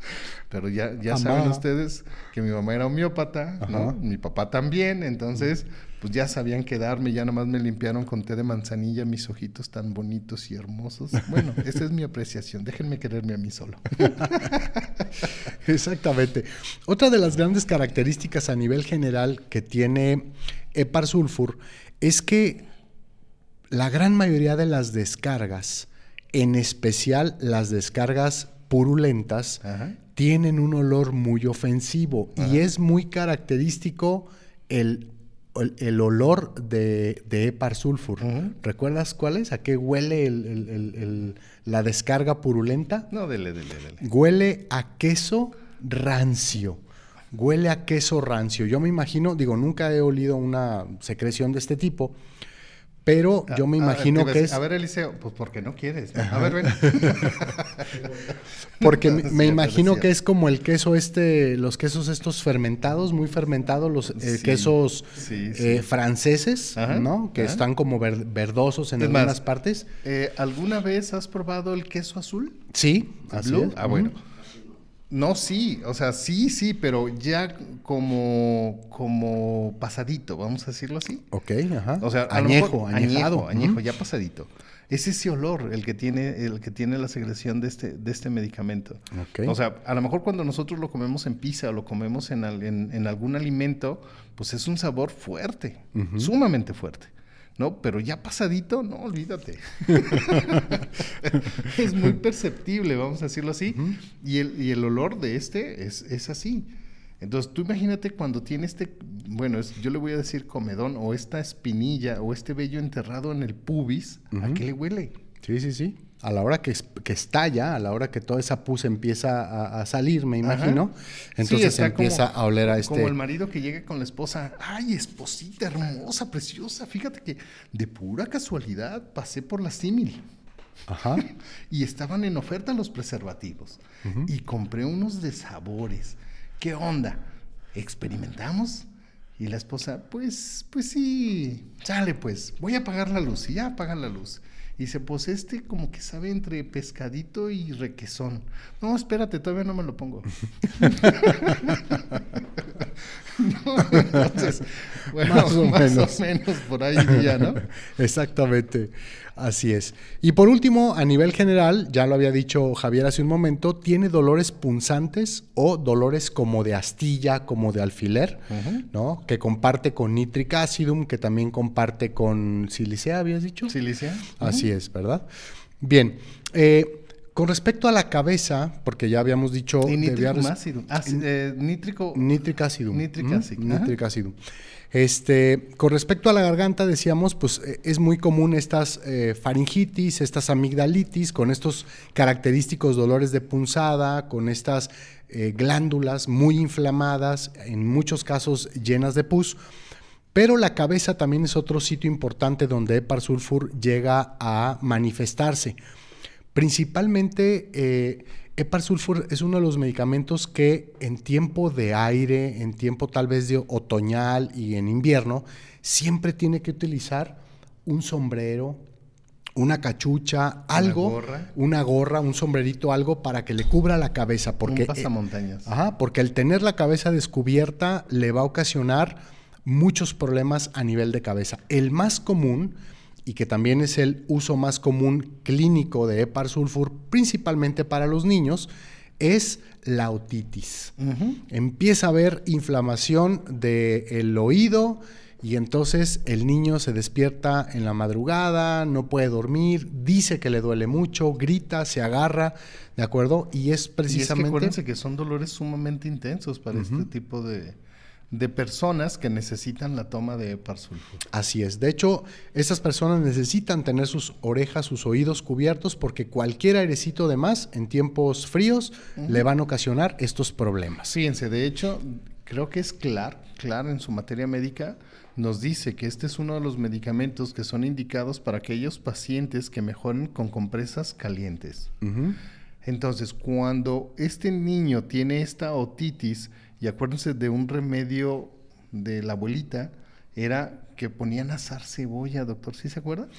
Pero ya, ya saben ustedes que mi mamá era homeópata, ¿no? Mi papá también, entonces, pues ya sabían quedarme, ya nomás me limpiaron con té de manzanilla mis ojitos tan bonitos y hermosos. Bueno, esa es mi apreciación, déjenme quererme a mí solo. Exactamente. Otra de las grandes características a nivel general que tiene Epar Sulfur es que la gran mayoría de las descargas, en especial las descargas purulentas, Ajá. Tienen un olor muy ofensivo y es muy característico el, el- el olor de, de Epar Sulfur. ¿Recuerdas cuál es? ¿A qué huele el- el- el- el- la descarga purulenta? No, dele, dele, dele. Huele a queso rancio. Huele a queso rancio. Yo me imagino, digo, nunca he olido una secreción de este tipo, pero yo me Ah, ah, imagino a que es A ver, Eliseo, pues porque no quieres. A ver, ven. porque me, imagino que es como el queso este, los quesos estos fermentados, muy fermentados, los eh, Sí, quesos sí, sí. eh, franceses, Ajá, ¿no? Que ajá. están como ver- verdosos en Es más, algunas partes. Eh, ¿Alguna vez has probado el queso azul? Sí, es. Ah, bueno. No, sí, o sea, sí, sí, pero ya como, como pasadito, vamos a decirlo así. Ok, ajá. O sea, añejo, mejor- añejado. añejo, añejo, ya pasadito. Es ese olor el que tiene, el que tiene la secreción de este, de este medicamento. Ok. O sea, a lo mejor cuando nosotros lo comemos en pizza o lo comemos en, al- en- en algún alimento, pues es un sabor fuerte, sumamente fuerte. ¿No? Pero ya pasadito, no, olvídate. es muy perceptible, vamos a decirlo así. y, el, y el olor de este es, es así. Entonces, tú imagínate cuando tiene este, bueno, es- yo le voy a decir comedón o esta espinilla o este vello enterrado en el pubis, ¿a qué le huele? Sí, sí, sí. A la hora que, es- que estalla, a la hora que toda esa pus empieza a, a salir, me imagino, Sí, entonces está empieza como- a oler a este... Como el marido que llega con la esposa, ay, esposita hermosa, preciosa, fíjate que de pura casualidad pasé por la símil Ajá. y estaban en oferta los preservativos y compré unos de sabores. ¿Qué onda? Experimentamos Y la esposa, pues, pues sí, sale pues, voy a apagar la luz. Y ya apagan la luz. Y dice, pues este como que sabe entre pescadito y requesón. No, espérate, todavía no me lo pongo. entonces, bueno, más, o, menos. por ahí ya, ¿no? Exactamente, así es. Y por último, a nivel general, ya lo había dicho Javier hace un momento, tiene dolores punzantes o dolores como de astilla, como de alfiler, ¿no? Que comparte con nitric acidum, que también comparte con silicea, ¿habías dicho? Silicea. Así es, ¿verdad? Bien. Eh, con respecto a la cabeza, porque ya habíamos dicho... Y nítrico ácido. eh, nítrico... Nítric ácido. Nítric ácido. Nítric ácido. Este, con respecto a la garganta, decíamos, pues eh, es muy común estas eh, faringitis, estas amigdalitis, con estos característicos dolores de punzada, con estas eh, glándulas muy inflamadas, en muchos casos llenas de pus. Pero la cabeza también es otro sitio importante donde Epar sulfur llega a manifestarse. Principalmente, Epar Sulfur es uno de los medicamentos que en tiempo de aire, en tiempo tal vez de otoñal y en invierno, siempre tiene que utilizar un sombrero, una cachucha, algo, una gorra, una gorra un sombrerito, algo para que le cubra la cabeza. Porque, un pasamontañas. ajá, porque el tener la cabeza descubierta le va a ocasionar muchos problemas a nivel de cabeza. El más común y que también es el uso más común clínico de Epar sulfur, principalmente para los niños, es la otitis. Empieza a haber inflamación del oído y entonces el niño se despierta en la madrugada, no puede dormir, dice que le duele mucho, grita, se agarra, ¿de acuerdo? Y es precisamente... Y es que acuérdense que son dolores sumamente intensos para este tipo de, de personas que necesitan la toma de sulfur. Así es. De hecho, esas personas necesitan tener sus orejas, sus oídos cubiertos porque cualquier airecito de más en tiempos fríos le van a ocasionar estos problemas. Fíjense, de hecho, creo que es claro, claro en su materia médica, nos dice que este es uno de los medicamentos que son indicados para aquellos pacientes que mejoren con compresas calientes. Entonces, cuando este niño tiene esta otitis, y acuérdense de un remedio de la abuelita, era que ponían asar cebolla, doctor, ¿sí se acuerda?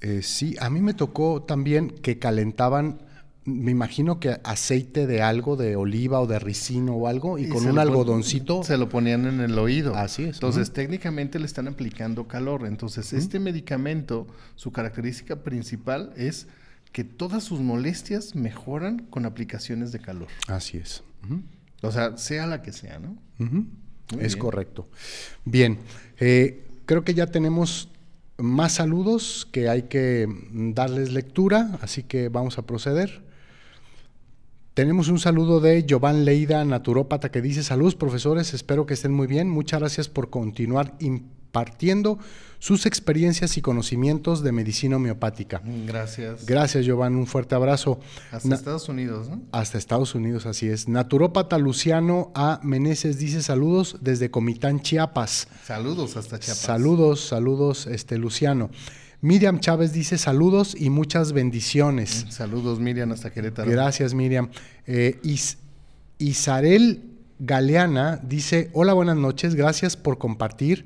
Eh, sí, a mí me tocó también que calentaban, me imagino que aceite de algo, de oliva o de ricino o algo, y, con un algodoncito. Se lo ponían en el oído. Así es. Entonces, técnicamente le están aplicando calor. Entonces, este medicamento, su característica principal es que todas sus molestias mejoran con aplicaciones de calor. Así es. O sea, sea la que sea, ¿no? Es correcto. Bien, eh, creo que ya tenemos más saludos que hay que darles lectura, así que vamos a proceder. Tenemos un saludo de Giovanni Leida, naturópata, que dice, saludos profesores, espero que estén muy bien, muchas gracias por continuar impartiendo sus experiencias y conocimientos de medicina homeopática. Gracias. Gracias, Giovanni. Un fuerte abrazo. Hasta Estados Unidos, ¿no? Hasta Estados Unidos, así es. Naturópata Luciano A. Meneses dice saludos desde Comitán, Chiapas. Saludos hasta Chiapas. Saludos, saludos, este Luciano. Miriam Chávez dice saludos y muchas bendiciones. Saludos, Miriam, hasta Querétaro. Gracias, Miriam. Eh, Isarel Galeana dice, hola, buenas noches, gracias por compartir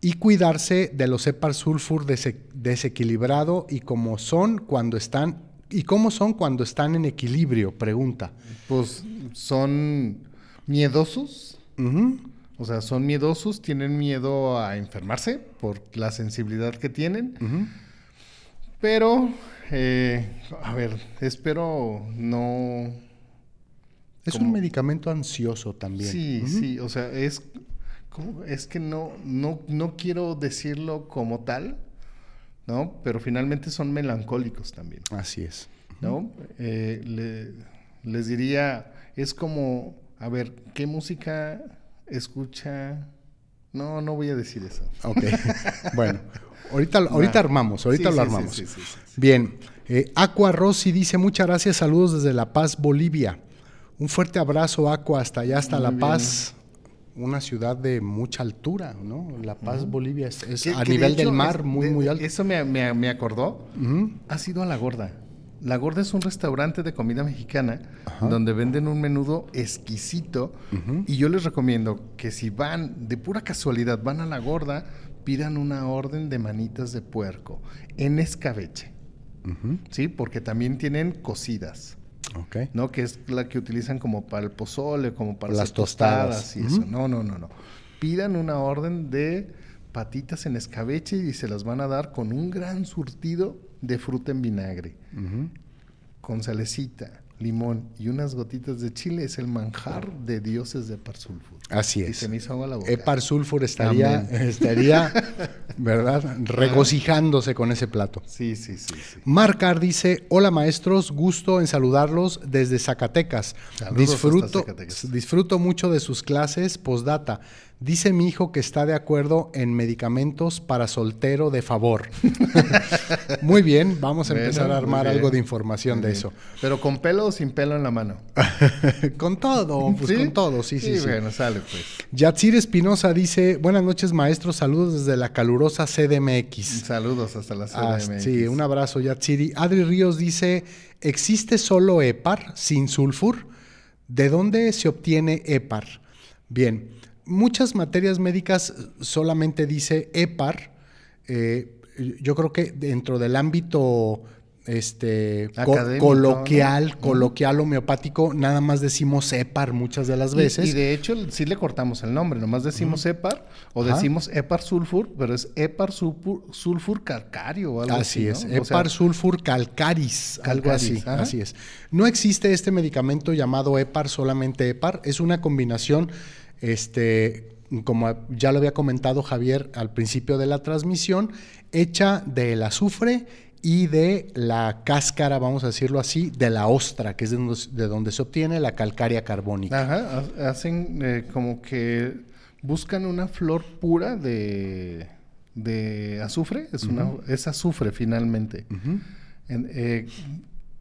y cuidarse de los epar sulfur desequilibrado y cómo son cuando están y cómo son cuando están en equilibrio, pregunta. Pues son miedosos. O sea, son miedosos, tienen miedo a enfermarse por la sensibilidad que tienen. Pero, eh, a ver, espero no... Es un medicamento ansioso también. Sí, sí, o sea, es es que no, no, no quiero decirlo como tal, ¿no? Pero finalmente son melancólicos también. Así es. ¿No? Eh, les diría, es como, a ver, ¿qué música escucha? No, no voy a decir eso. Ok. bueno, ahorita, ahorita armamos, ahorita lo armamos. Sí, Bien. Eh, Aqua Rossi dice, muchas gracias, saludos desde La Paz, Bolivia. Un fuerte abrazo, Aqua, hasta allá, hasta La Paz una ciudad de mucha altura, ¿no? La Paz, Bolivia, es, a nivel del mar muy, muy alto. Eso me, me, acordó. Ha sido a la gorda. La Gorda es un restaurante de comida mexicana donde venden un menudo exquisito y yo les recomiendo que si van, de pura casualidad, van a La Gorda, pidan una orden de manitas de puerco en escabeche. ¿Sí? Porque también tienen cocidas. ¿No? Que es la que utilizan como para el pozole, como para las tostadas, y eso. No, no, no, no. Pidan una orden de patitas en escabeche y se las van a dar con un gran surtido de fruta en vinagre. Con salecita, limón y unas gotitas de chile es el manjar de dioses de Epar Sulfur. Así Y es. se me hizo agua la boca. Sulfur estaría, estaría, ¿verdad? Regocijándose con ese plato. Sí, sí, sí, sí. Marcar dice, hola maestros, gusto en saludarlos desde Zacatecas. Saludos disfruto, Zacatecas. disfruto mucho de sus clases postdata. Dice mi hijo que está de acuerdo en medicamentos para soltero de favor. muy bien, vamos a Bueno, empezar a armar algo de información de eso. Pero con pelo o sin pelo en la mano. con todo, pues ¿Sí? con todo, sí, sí, sí. bueno, sale pues. Yatsir Espinosa dice, buenas noches maestros, saludos desde la calurosa CDMX. Saludos hasta la Ah, CDMX. sí, un abrazo, Yatsiri. Adri Ríos dice: ¿existe solo EPAR sin sulfur? ¿De dónde se obtiene EPAR? Bien, muchas materias médicas solamente dice EPAR. Eh, yo creo que dentro del ámbito este, co- coloquial, ¿no? coloquial homeopático, nada más decimos EPAR muchas de las veces. Y, de hecho sí le cortamos el nombre, nomás decimos EPAR o Ajá. decimos EPAR sulfur, pero es EPAR sulfur, sulfur calcario o algo así. Así es, ¿no? O sea, Epar sulfur calcaris, algo así, ajá. así es. No existe este medicamento llamado Epar, solamente Epar, es una combinación, este, como ya lo había comentado Javier al principio de la transmisión, hecha del azufre y de la cáscara, vamos a decirlo así, de la ostra, que es de donde, de donde se obtiene la calcaria carbónica. Ajá, ha- hacen eh, como que buscan una flor pura de, de azufre, es, una, es azufre finalmente, En- eh,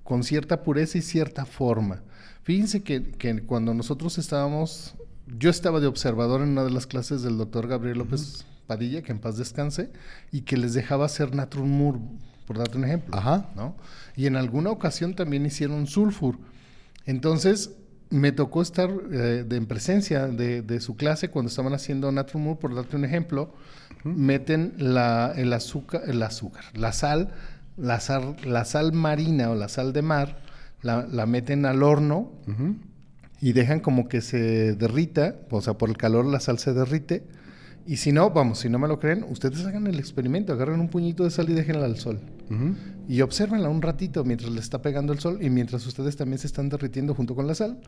con cierta pureza y cierta forma. Fíjense que, que cuando nosotros estábamos, yo estaba de observador en una de las clases del doctor Gabriel López Padilla, que en paz descanse, y que les dejaba hacer Natrum Mur, por darte un ejemplo. Ajá. ¿no? Y en alguna ocasión también hicieron sulfur. Entonces, me tocó estar eh, de, en presencia de, de su clase cuando estaban haciendo Natrumur, por darte un ejemplo, meten la, el azúcar, el azúcar, la sal, la sal, la sal marina o la sal de mar, la, la meten al horno y dejan como que se derrita, o sea, por el calor la sal se derrite. Y si no, vamos, si no me lo creen, ustedes hagan el experimento, agarren un puñito de sal y déjenla al sol. Y obsérvenla un ratito mientras le está pegando el sol y mientras ustedes también se están derritiendo junto con la sal.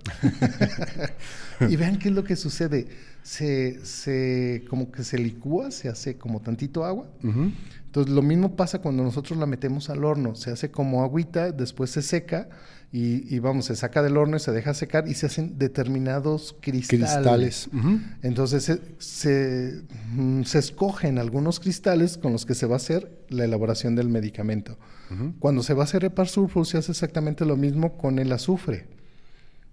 y vean qué es lo que sucede. Se, se, como que se licúa, se hace como tantito agua. Entonces lo mismo pasa cuando nosotros la metemos al horno. Se hace como agüita, después se seca y, y vamos, se saca del horno y se deja secar y se hacen determinados cristales. Cristales. Entonces se, se, mm, se escogen algunos cristales con los que se va a hacer la elaboración del medicamento. Cuando se va a hacer Epar sulfur se hace exactamente lo mismo con el azufre.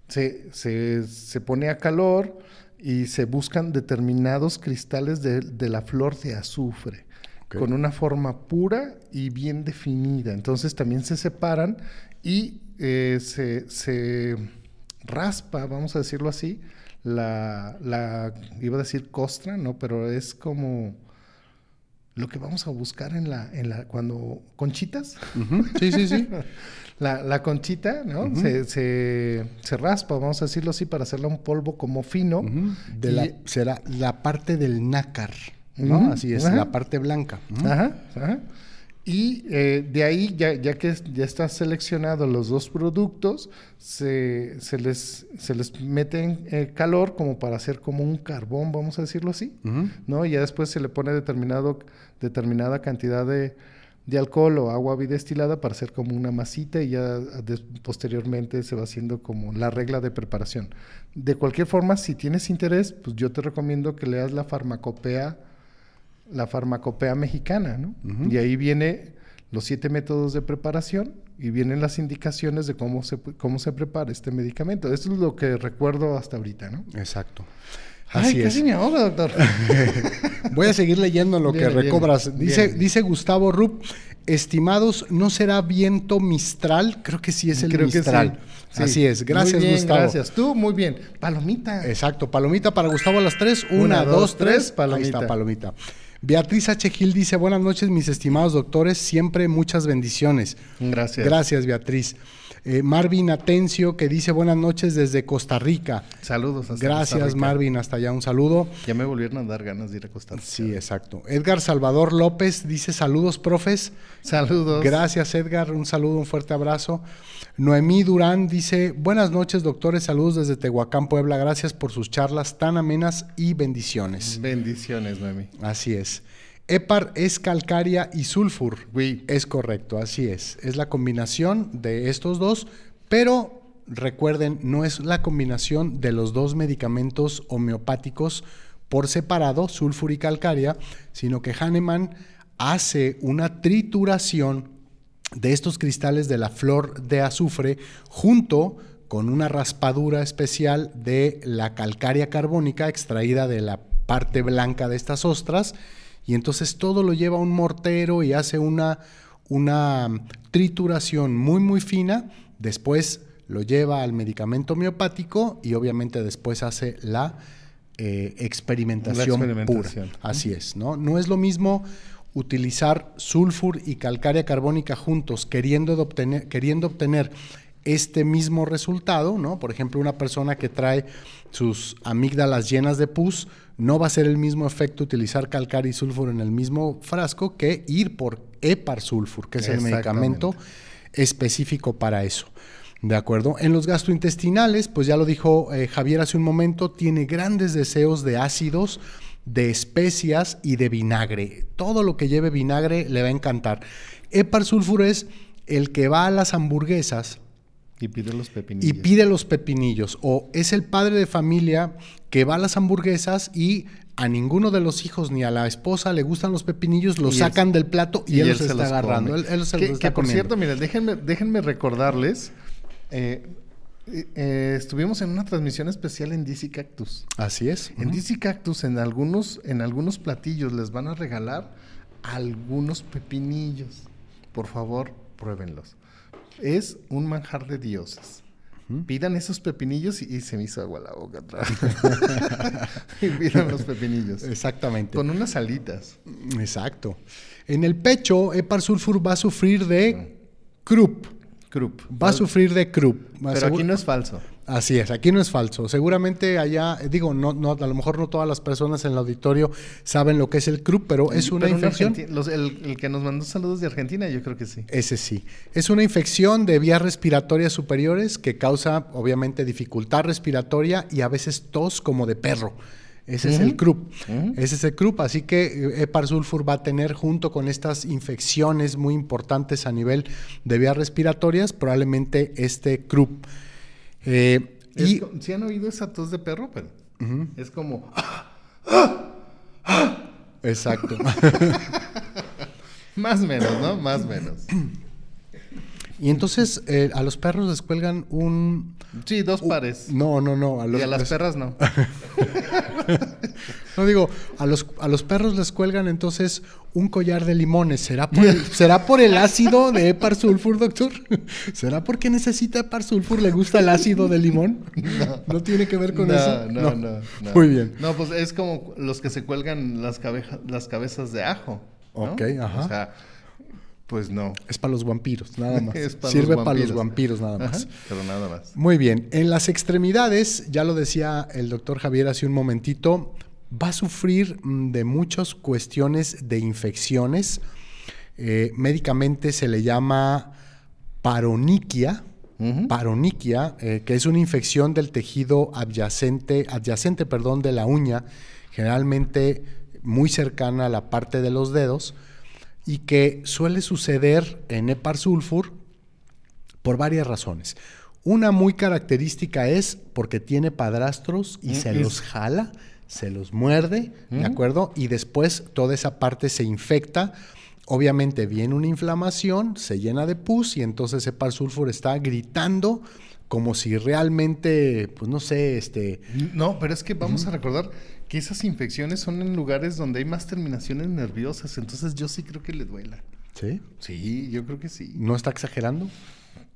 Se, se- se pone a calor y se buscan determinados cristales de, de la flor de azufre con una forma pura y bien definida. Entonces también se separan y eh, se, se raspa, vamos a decirlo así, la, la, iba a decir costra, ¿no? Pero es como lo que vamos a buscar en la, en la, cuando, conchitas. Sí, sí, sí. la, la conchita, ¿no? se, se, se raspa, vamos a decirlo así, para hacerla un polvo como fino. Ujú. De Y- la, será la parte del nácar, ¿no? Así es, la parte blanca. Ajá, ajá. Y eh, de ahí, ya, ya que ya están seleccionados los dos productos, se, se les, se les mete en eh, calor como para hacer como un carbón, vamos a decirlo así. ¿no? Y ya después se le pone determinado, determinada cantidad de, de alcohol o agua bidestilada para hacer como una masita y ya posteriormente se va haciendo como la regla de preparación. De cualquier forma, si tienes interés, pues yo te recomiendo que leas la farmacopea la farmacopea mexicana, ¿no? Y ahí viene los siete métodos de preparación y vienen las indicaciones de cómo se, cómo se prepara este medicamento. Eso es lo que recuerdo hasta ahorita, ¿no? Exacto. Así Ay, es. me doctor. Voy a seguir leyendo lo que viene, recobras. Dice, viene. dice Gustavo Rupp, estimados, ¿no será viento Mistral? Creo que sí es el Creo Mistral. sí. Sí. Así es. Gracias, bien, Gustavo. Gracias. Tú, muy bien. Palomita. Exacto. Palomita para Gustavo a las tres. Una, Una, dos, tres, palomita. Ahí está, palomita. Beatriz H. Gil dice, buenas noches, mis estimados doctores. Siempre muchas bendiciones. Gracias. Gracias, Beatriz. Eh, Marvin Atencio, que dice buenas noches desde Costa Rica. Saludos. hasta Costa Gracias, Rica. Marvin. Hasta allá un saludo. Ya me volvieron a dar ganas de ir a Costa Rica. Sí, exacto. Edgar Salvador López dice saludos, profes. Saludos. Gracias, Edgar. Un saludo, un fuerte abrazo. Noemí Durán dice, buenas noches, doctores. Saludos desde Tehuacán, Puebla. Gracias por sus charlas tan amenas y bendiciones. Bendiciones, Noemi. Así es. Epar es calcaria y sulfur. Oui. Es correcto, así es. Es la combinación de estos dos, pero recuerden, no es la combinación de los dos medicamentos homeopáticos por separado, sulfur y calcaria, sino que Hahnemann hace una trituración de estos cristales de la flor de azufre junto con una raspadura especial de la calcaria carbónica extraída de la parte blanca de estas ostras y entonces todo lo lleva a un mortero y hace una, una trituración muy muy fina, después lo lleva al medicamento homeopático y obviamente después hace la eh, experimentación, La experimentación. pura. Así es, ¿no? No es lo mismo utilizar sulfur y calcaria carbónica juntos queriendo obtener, queriendo obtener este mismo resultado, ¿no? Por ejemplo, una persona que trae sus amígdalas llenas de pus, no va a ser el mismo efecto utilizar calcaria y sulfur en el mismo frasco que ir por Epar sulfur, que es el medicamento específico para eso. ¿De acuerdo? En los gastrointestinales, pues ya lo dijo eh, Javier hace un momento, tiene grandes deseos de ácidos, de especias y de vinagre. Todo lo que lleve vinagre le va a encantar. Epar sulfur es el que va a las hamburguesas Y pide los pepinillos. y pide los pepinillos. O es el padre de familia que va a las hamburguesas y a ninguno de los hijos ni a la esposa le gustan los pepinillos, los Y él- sacan del plato y, él, los se está los agarrando. Él, él se que, los está que, por comiendo. cierto, miren, déjenme, déjenme recordarles. eh, eh, estuvimos en una transmisión especial en DC Cactus. Así es. En Ujú. DC Cactus, en algunos, en algunos platillos les van a regalar algunos pepinillos. Por favor, pruébenlos. Es un manjar de dioses. Pidan esos pepinillos y, y se me hizo agua la boca atrás. y pidan los pepinillos. Exactamente. Con unas alitas. Exacto. En el pecho, Epar sulfur va a sufrir de croup. Krupp. Va a sufrir de croup. Pero aquí no es falso. Así es, aquí no es falso. Seguramente allá, digo, no, no, a lo mejor no todas las personas en el auditorio saben lo que es el croup, pero es una Pero infección. argenti- los- el, el que nos mandó saludos de Argentina, yo creo que sí. Ese sí. Es una infección de vías respiratorias superiores que causa, obviamente, dificultad respiratoria y a veces tos como de perro. Ese es el. Ujú. Ese es el croup. Así que eh, Epar sulfur va a tener, junto con estas infecciones muy importantes a nivel de vías respiratorias, probablemente este croup. Eh, Es y ¿Sí han oído esa tos de perro? Pero Es como... Exacto. Más o menos, ¿no? Más o menos. y entonces eh, a los perros les cuelgan un. Sí, dos pares. No, no, no. A los, y a las les- perras no. No digo, a los, a los perros les cuelgan entonces un collar de limones. ¿Será por el, ¿será por el ácido de Epar sulfur, doctor? ¿Será porque necesita Epar sulfur? ¿Le gusta el ácido de limón? No. tiene que ver con no, eso? No, no, no. Muy bien. No, pues es como los que se cuelgan las, cabeja- las cabezas de ajo. ¿no? Ok, ajá. O sea, pues no. Es para los vampiros, nada más. Es para Sirve los para los vampiros. nada Ajá, más. pero nada más. Muy bien. En las extremidades, ya lo decía el doctor Javier hace un momentito, va a sufrir mm, de muchas cuestiones de infecciones. Eh, médicamente se le llama paroniquia. Paroniquia, eh, que es una infección del tejido adyacente, adyacente perdón, de la uña, generalmente muy cercana a la parte de los dedos, y que suele suceder en Epar sulfur por varias razones. Una muy característica es porque tiene padrastros y Mm, se los jala, se los muerde, ¿de acuerdo? Y después toda esa parte se infecta obviamente viene una inflamación, se llena de pus y entonces Epar Sulfur está gritando como si realmente, pues no sé, este... No, pero es que vamos a recordar que esas infecciones son en lugares donde hay más terminaciones nerviosas, entonces yo sí creo que le duela. ¿Sí? Sí, yo creo que sí. ¿No está exagerando?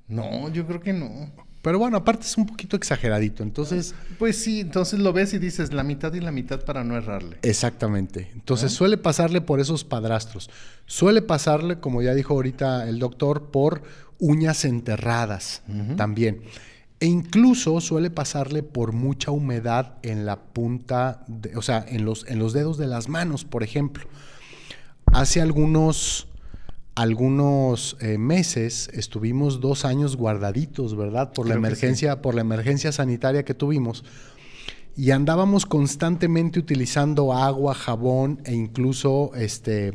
No, yo creo que no. Pero bueno, aparte es un poquito exageradito, entonces... Pues sí, entonces lo ves y dices la mitad y la mitad para no errarle. Exactamente. Entonces suele pasarle por esos padrastros. Suele pasarle, como ya dijo ahorita el doctor, por uñas enterradas también. E incluso suele pasarle por mucha humedad en la punta, o sea, en los, en los dedos de las manos, por ejemplo. Hace algunos, algunos eh, meses estuvimos dos años guardaditos, ¿verdad? Por la emergencia, por la emergencia sanitaria que tuvimos. Y andábamos constantemente utilizando agua, jabón e incluso este,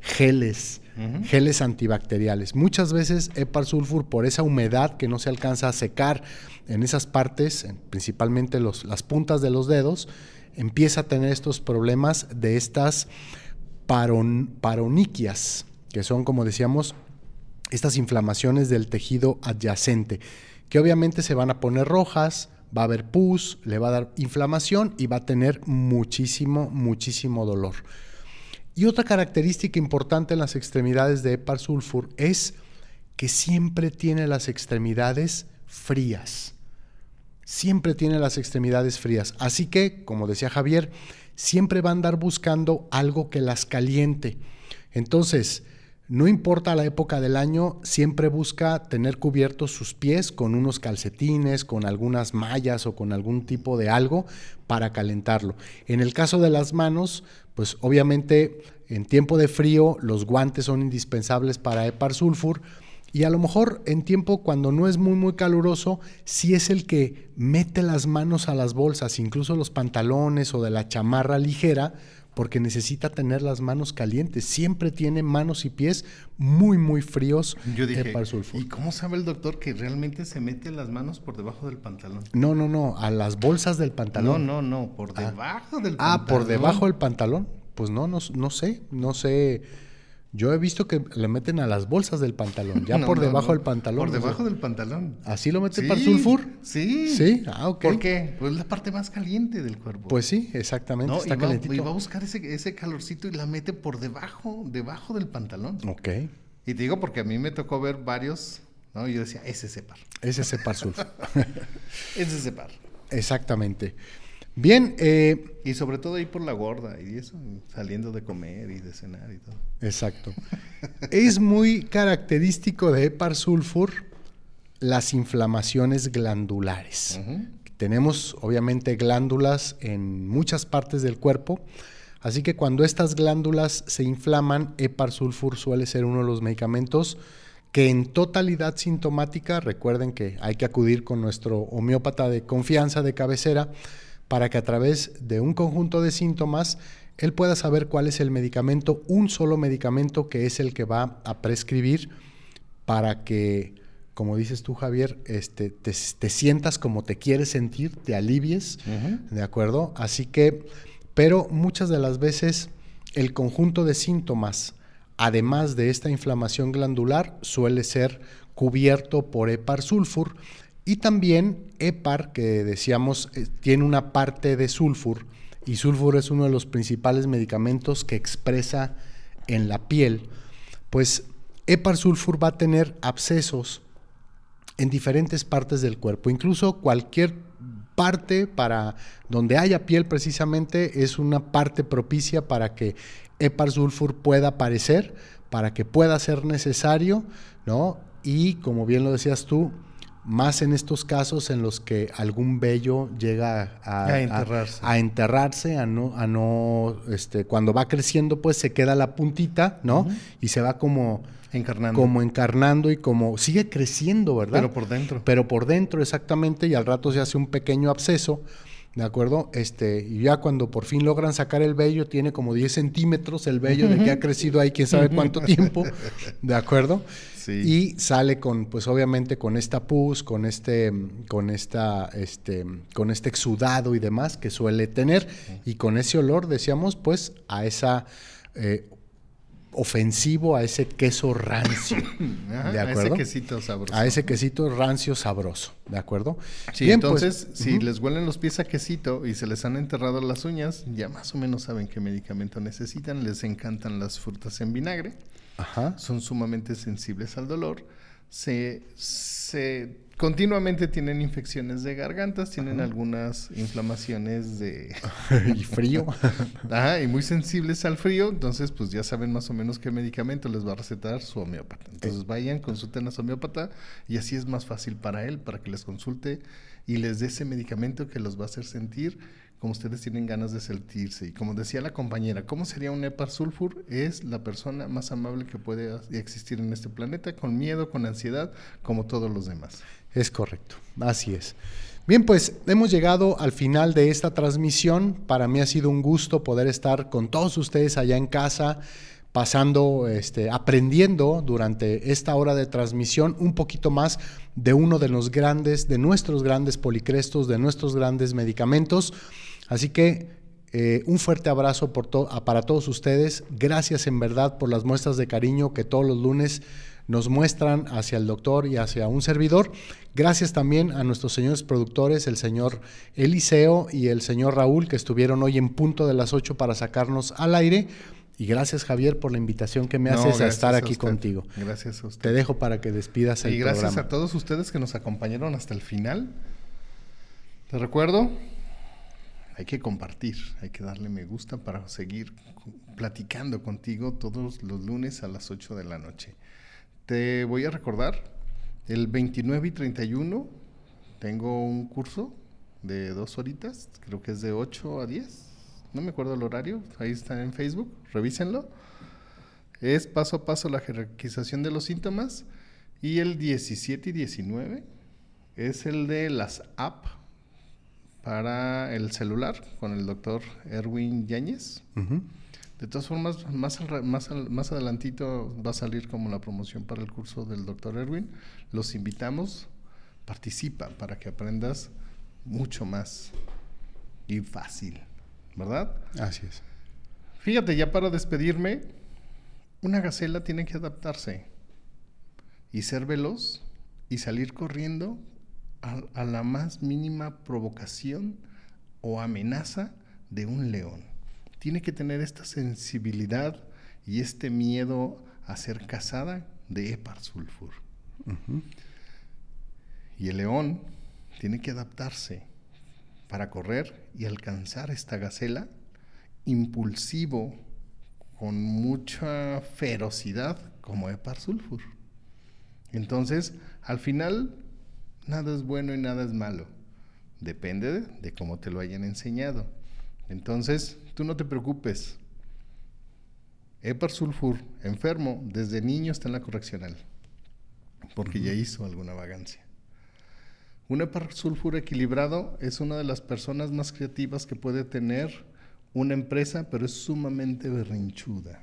geles geles antibacteriales. Muchas veces Epar sulfur, por esa humedad que no se alcanza a secar en esas partes, principalmente las puntas de los dedos, empieza a tener estos problemas de estas paroniquias, que son, como decíamos, estas inflamaciones del tejido adyacente, que obviamente se van a poner rojas, va a haber pus, le va a dar inflamación y va a tener muchísimo, muchísimo dolor. Y otra característica importante en las extremidades de Epar sulfur es que siempre tiene las extremidades frías. Siempre tiene las extremidades frías. Así que, como decía Javier, siempre va a andar buscando algo que las caliente. Entonces, no importa la época del año, siempre busca tener cubiertos sus pies con unos calcetines, con algunas mallas o con algún tipo de algo para calentarlo. En el caso de las manos, pues obviamente en tiempo de frío los guantes son indispensables para Epar Sulfur y a lo mejor en tiempo cuando no es muy muy caluroso, sí es el que mete las manos a las bolsas, incluso los pantalones o de la chamarra ligera, porque necesita tener las manos calientes. Siempre tiene manos y pies muy, muy fríos. Yo dije, ¿y cómo sabe el doctor que realmente se mete las manos por debajo del pantalón? No, no, no, a las bolsas del pantalón. No, no, no, por ah. debajo del pantalón. Ah, por debajo del pantalón. Pues no, no, no sé, no sé. Yo he visto que le meten a las bolsas del pantalón, ya por debajo del pantalón. Por debajo del pantalón. ¿Así lo meten para el sulfur? Sí. Sí, ah, ok. ¿Por qué? Pues es la parte más caliente del cuerpo. Pues sí, exactamente, está y calentito. y va a buscar ese, ese calorcito y la mete por debajo, debajo del pantalón. Ok. Y te digo porque a mí me tocó ver varios, ¿no? Y yo decía, ese separ. Ese separ sulfur. ese separ. Exactamente. Bien. Eh, y sobre todo ahí por la gorda y eso, saliendo de comer y de cenar y todo. Exacto. es muy característico de Epar sulfur las inflamaciones glandulares. Tenemos obviamente glándulas en muchas partes del cuerpo, así que cuando estas glándulas se inflaman, Epar sulfur suele ser uno de los medicamentos que en totalidad sintomática, recuerden que hay que acudir con nuestro homeópata de confianza de cabecera, para que a través de un conjunto de síntomas él pueda saber cuál es el medicamento, un solo medicamento que es el que va a prescribir para que, como dices tú Javier, este, te, sientas como te quieres sentir, te alivies, ¿de acuerdo? Así que, pero muchas de las veces el conjunto de síntomas, además de esta inflamación glandular, suele ser cubierto por hepar sulfur y también EPAR, que decíamos, eh, tiene una parte de sulfur, y sulfur es uno de los principales medicamentos que expresa en la piel, pues EPAR sulfur va a tener abscesos en diferentes partes del cuerpo, incluso cualquier parte para donde haya piel precisamente es una parte propicia para que EPAR sulfur pueda aparecer, para que pueda ser necesario, ¿no? Y como bien lo decías tú, más en estos casos en los que algún vello llega a, enterrarse, a, no, a no, este, cuando va creciendo, pues se queda la puntita, ¿no? Y se va como encarnando. como encarnando y como sigue creciendo, ¿verdad? Pero por dentro. Pero por dentro, exactamente, y al rato se hace un pequeño absceso. ¿De acuerdo? Este, y ya cuando por fin logran sacar el vello, tiene como 10 centímetros el vello de que ha crecido ahí quién sabe cuánto tiempo. ¿De acuerdo? Y sale con, pues obviamente con esta pus, con este, con esta, este, con este exudado y demás que suele tener. Y con ese olor, decíamos, pues, a esa eh, ofensivo a ese queso rancio. ¿De acuerdo? A ese quesito sabroso. A ese quesito rancio sabroso, ¿de acuerdo? Sí, pues, entonces, si les huelen los pies a quesito y se les han enterrado las uñas, ya más o menos saben qué medicamento necesitan. Les encantan las frutas en vinagre. Ajá. Son sumamente sensibles al dolor. Se, se continuamente tienen infecciones de gargantas, tienen algunas inflamaciones de... y frío. Ajá, y muy sensibles al frío, entonces pues ya saben más o menos qué medicamento les va a recetar su homeópata. Entonces vayan, consulten a su homeópata y así es más fácil para él, para que les consulte y les dé ese medicamento que los va a hacer sentir como ustedes tienen ganas de sentirse. Y como decía la compañera, ¿cómo sería un Epar Sulfur? Es la persona más amable que puede existir en este planeta, con miedo, con ansiedad, como todos los demás. Es correcto, así es. Bien, pues hemos llegado al final de esta transmisión. Para mí ha sido un gusto poder estar con todos ustedes allá en casa, pasando, este, aprendiendo durante esta hora de transmisión un poquito más de uno de los grandes, de nuestros grandes policrestos, de nuestros grandes medicamentos. Así que eh, un fuerte abrazo para todos ustedes. Gracias en verdad por las muestras de cariño que todos los lunes nos muestran hacia el doctor y hacia un servidor. Gracias también a nuestros señores productores, el señor Eliseo y el señor Raúl, que estuvieron hoy en punto de las 8 para sacarnos al aire. Y gracias, Javier, por la invitación que me haces a estar aquí contigo. Gracias a usted. Te dejo para que despidas el. Y gracias a todos ustedes que nos acompañaron hasta el final. Te recuerdo, hay que compartir, hay que darle me gusta para seguir platicando contigo todos los lunes a las 8 de la noche. Te voy a recordar, el 29 y 31 tengo un curso de dos horitas, creo que es de 8 a 10, no me acuerdo el horario, ahí está en Facebook, revísenlo. Es paso a paso la jerarquización de los síntomas y el 17 y 19 es el de las app para el celular con el doctor Erwin Yáñez. De todas formas, más, más, más adelantito va a salir como la promoción para el curso del doctor Erwin. Los invitamos, participa para que aprendas mucho más y fácil, ¿verdad? Así es. Fíjate, ya para despedirme, una gacela tiene que adaptarse y ser veloz y salir corriendo a la más mínima provocación o amenaza de un león tiene que tener esta sensibilidad y este miedo a ser casada de Epar Sulfur. Y el león tiene que adaptarse para correr y alcanzar esta gacela impulsivo, con mucha ferocidad, como Epar Sulfur. Entonces, al final, nada es bueno y nada es malo. Depende de cómo te lo hayan enseñado. Entonces, tú no te preocupes. Epar Sulfur, enfermo, desde niño está en la correccional, porque ya hizo alguna vagancia. Un Epar Sulfur equilibrado es una de las personas más creativas que puede tener una empresa, pero es sumamente berrinchuda.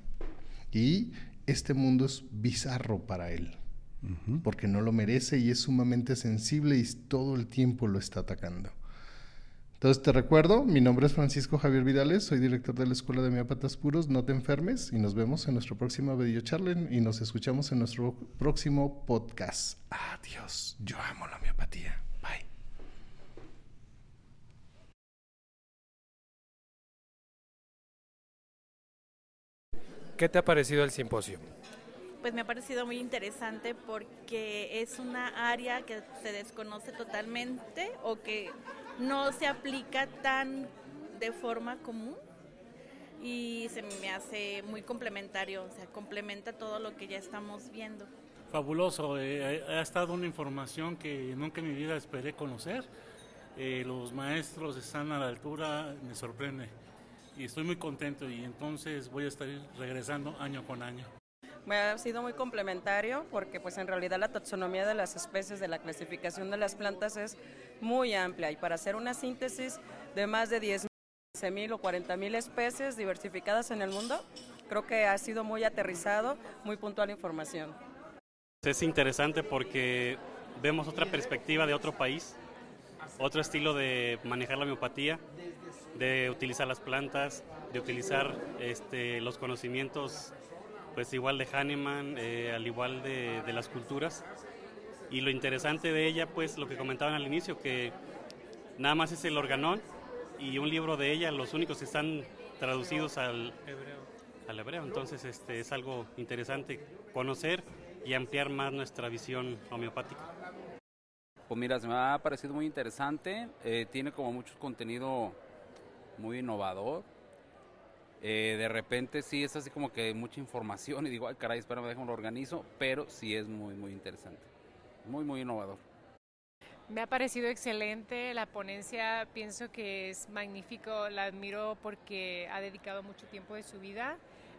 Y este mundo es bizarro para él, porque no lo merece y es sumamente sensible y todo el tiempo lo está atacando. Entonces te recuerdo, mi nombre es Francisco Javier Vidales, soy director de la Escuela de Homeópatas Puros, no te enfermes y nos vemos en nuestro próximo video charlen y nos escuchamos en nuestro próximo podcast. Adiós, yo amo la homeopatía. Bye. ¿Qué te ha parecido el simposio? Pues me ha parecido muy interesante porque es una área que se desconoce totalmente o que no se aplica tan de forma común y se me hace muy complementario, o sea, complementa todo lo que ya estamos viendo. Fabuloso, eh, ha estado una información que nunca en mi vida esperé conocer. Eh, los maestros están a la altura, me sorprende y estoy muy contento y entonces voy a estar regresando año con año me ha sido muy complementario porque pues en realidad la taxonomía de las especies, de la clasificación de las plantas es muy amplia y para hacer una síntesis de más de 10 mil o 40 mil especies diversificadas en el mundo, creo que ha sido muy aterrizado, muy puntual información. Es interesante porque vemos otra perspectiva de otro país, otro estilo de manejar la homeopatía, de utilizar las plantas, de utilizar este, los conocimientos pues igual de Hahnemann, eh, al igual de, de, las culturas. Y lo interesante de ella, pues lo que comentaban al inicio, que nada más es el organón y un libro de ella, los únicos que están traducidos al hebreo. Al hebreo. Entonces este, es algo interesante conocer y ampliar más nuestra visión homeopática. Pues mira, se me ha parecido muy interesante, eh, tiene como mucho contenido muy innovador. Eh, de repente sí es así como que mucha información y digo, ay caray, espera, me dejo lo organizo, pero sí es muy, muy interesante. Muy, muy innovador. Me ha parecido excelente la ponencia, pienso que es magnífico, la admiro porque ha dedicado mucho tiempo de su vida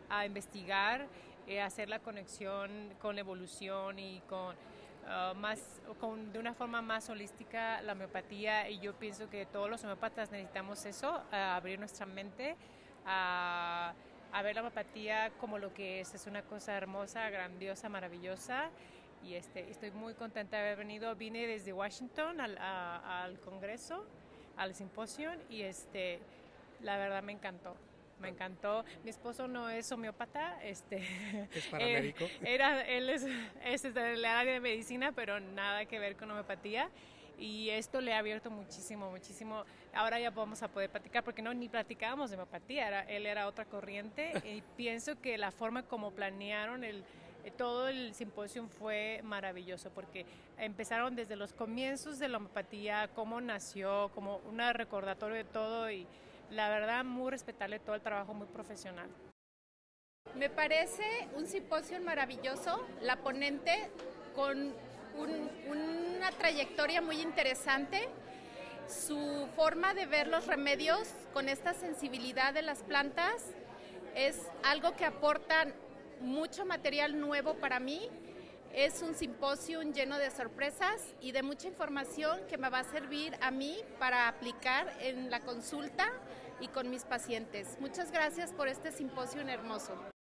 a investigar, eh, hacer la conexión con la evolución y con, uh, más, con de una forma más holística la homeopatía. Y yo pienso que todos los homeópatas necesitamos eso, abrir nuestra mente a, a ver la homeopatía como lo que es, es una cosa hermosa, grandiosa, maravillosa y este, estoy muy contenta de haber venido. Vine desde Washington al, a, al Congreso, al simposio y este, la verdad me encantó. Me encantó. Mi esposo no es homeópata, este, es paramédico. era, él es, es del área de medicina, pero nada que ver con homeopatía y esto le ha abierto muchísimo, muchísimo. Ahora ya vamos a poder platicar porque no ni platicábamos de homeopatía, era, él era otra corriente y pienso que la forma como planearon el todo el simposio fue maravilloso porque empezaron desde los comienzos de la homeopatía, cómo nació, como un recordatorio de todo y la verdad muy respetable todo el trabajo muy profesional. Me parece un simposio maravilloso, la ponente con un, una trayectoria muy interesante, su forma de ver los remedios con esta sensibilidad de las plantas es algo que aportan mucho material nuevo para mí. Es un simposio lleno de sorpresas y de mucha información que me va a servir a mí para aplicar en la consulta y con mis pacientes. Muchas gracias por este simposio hermoso.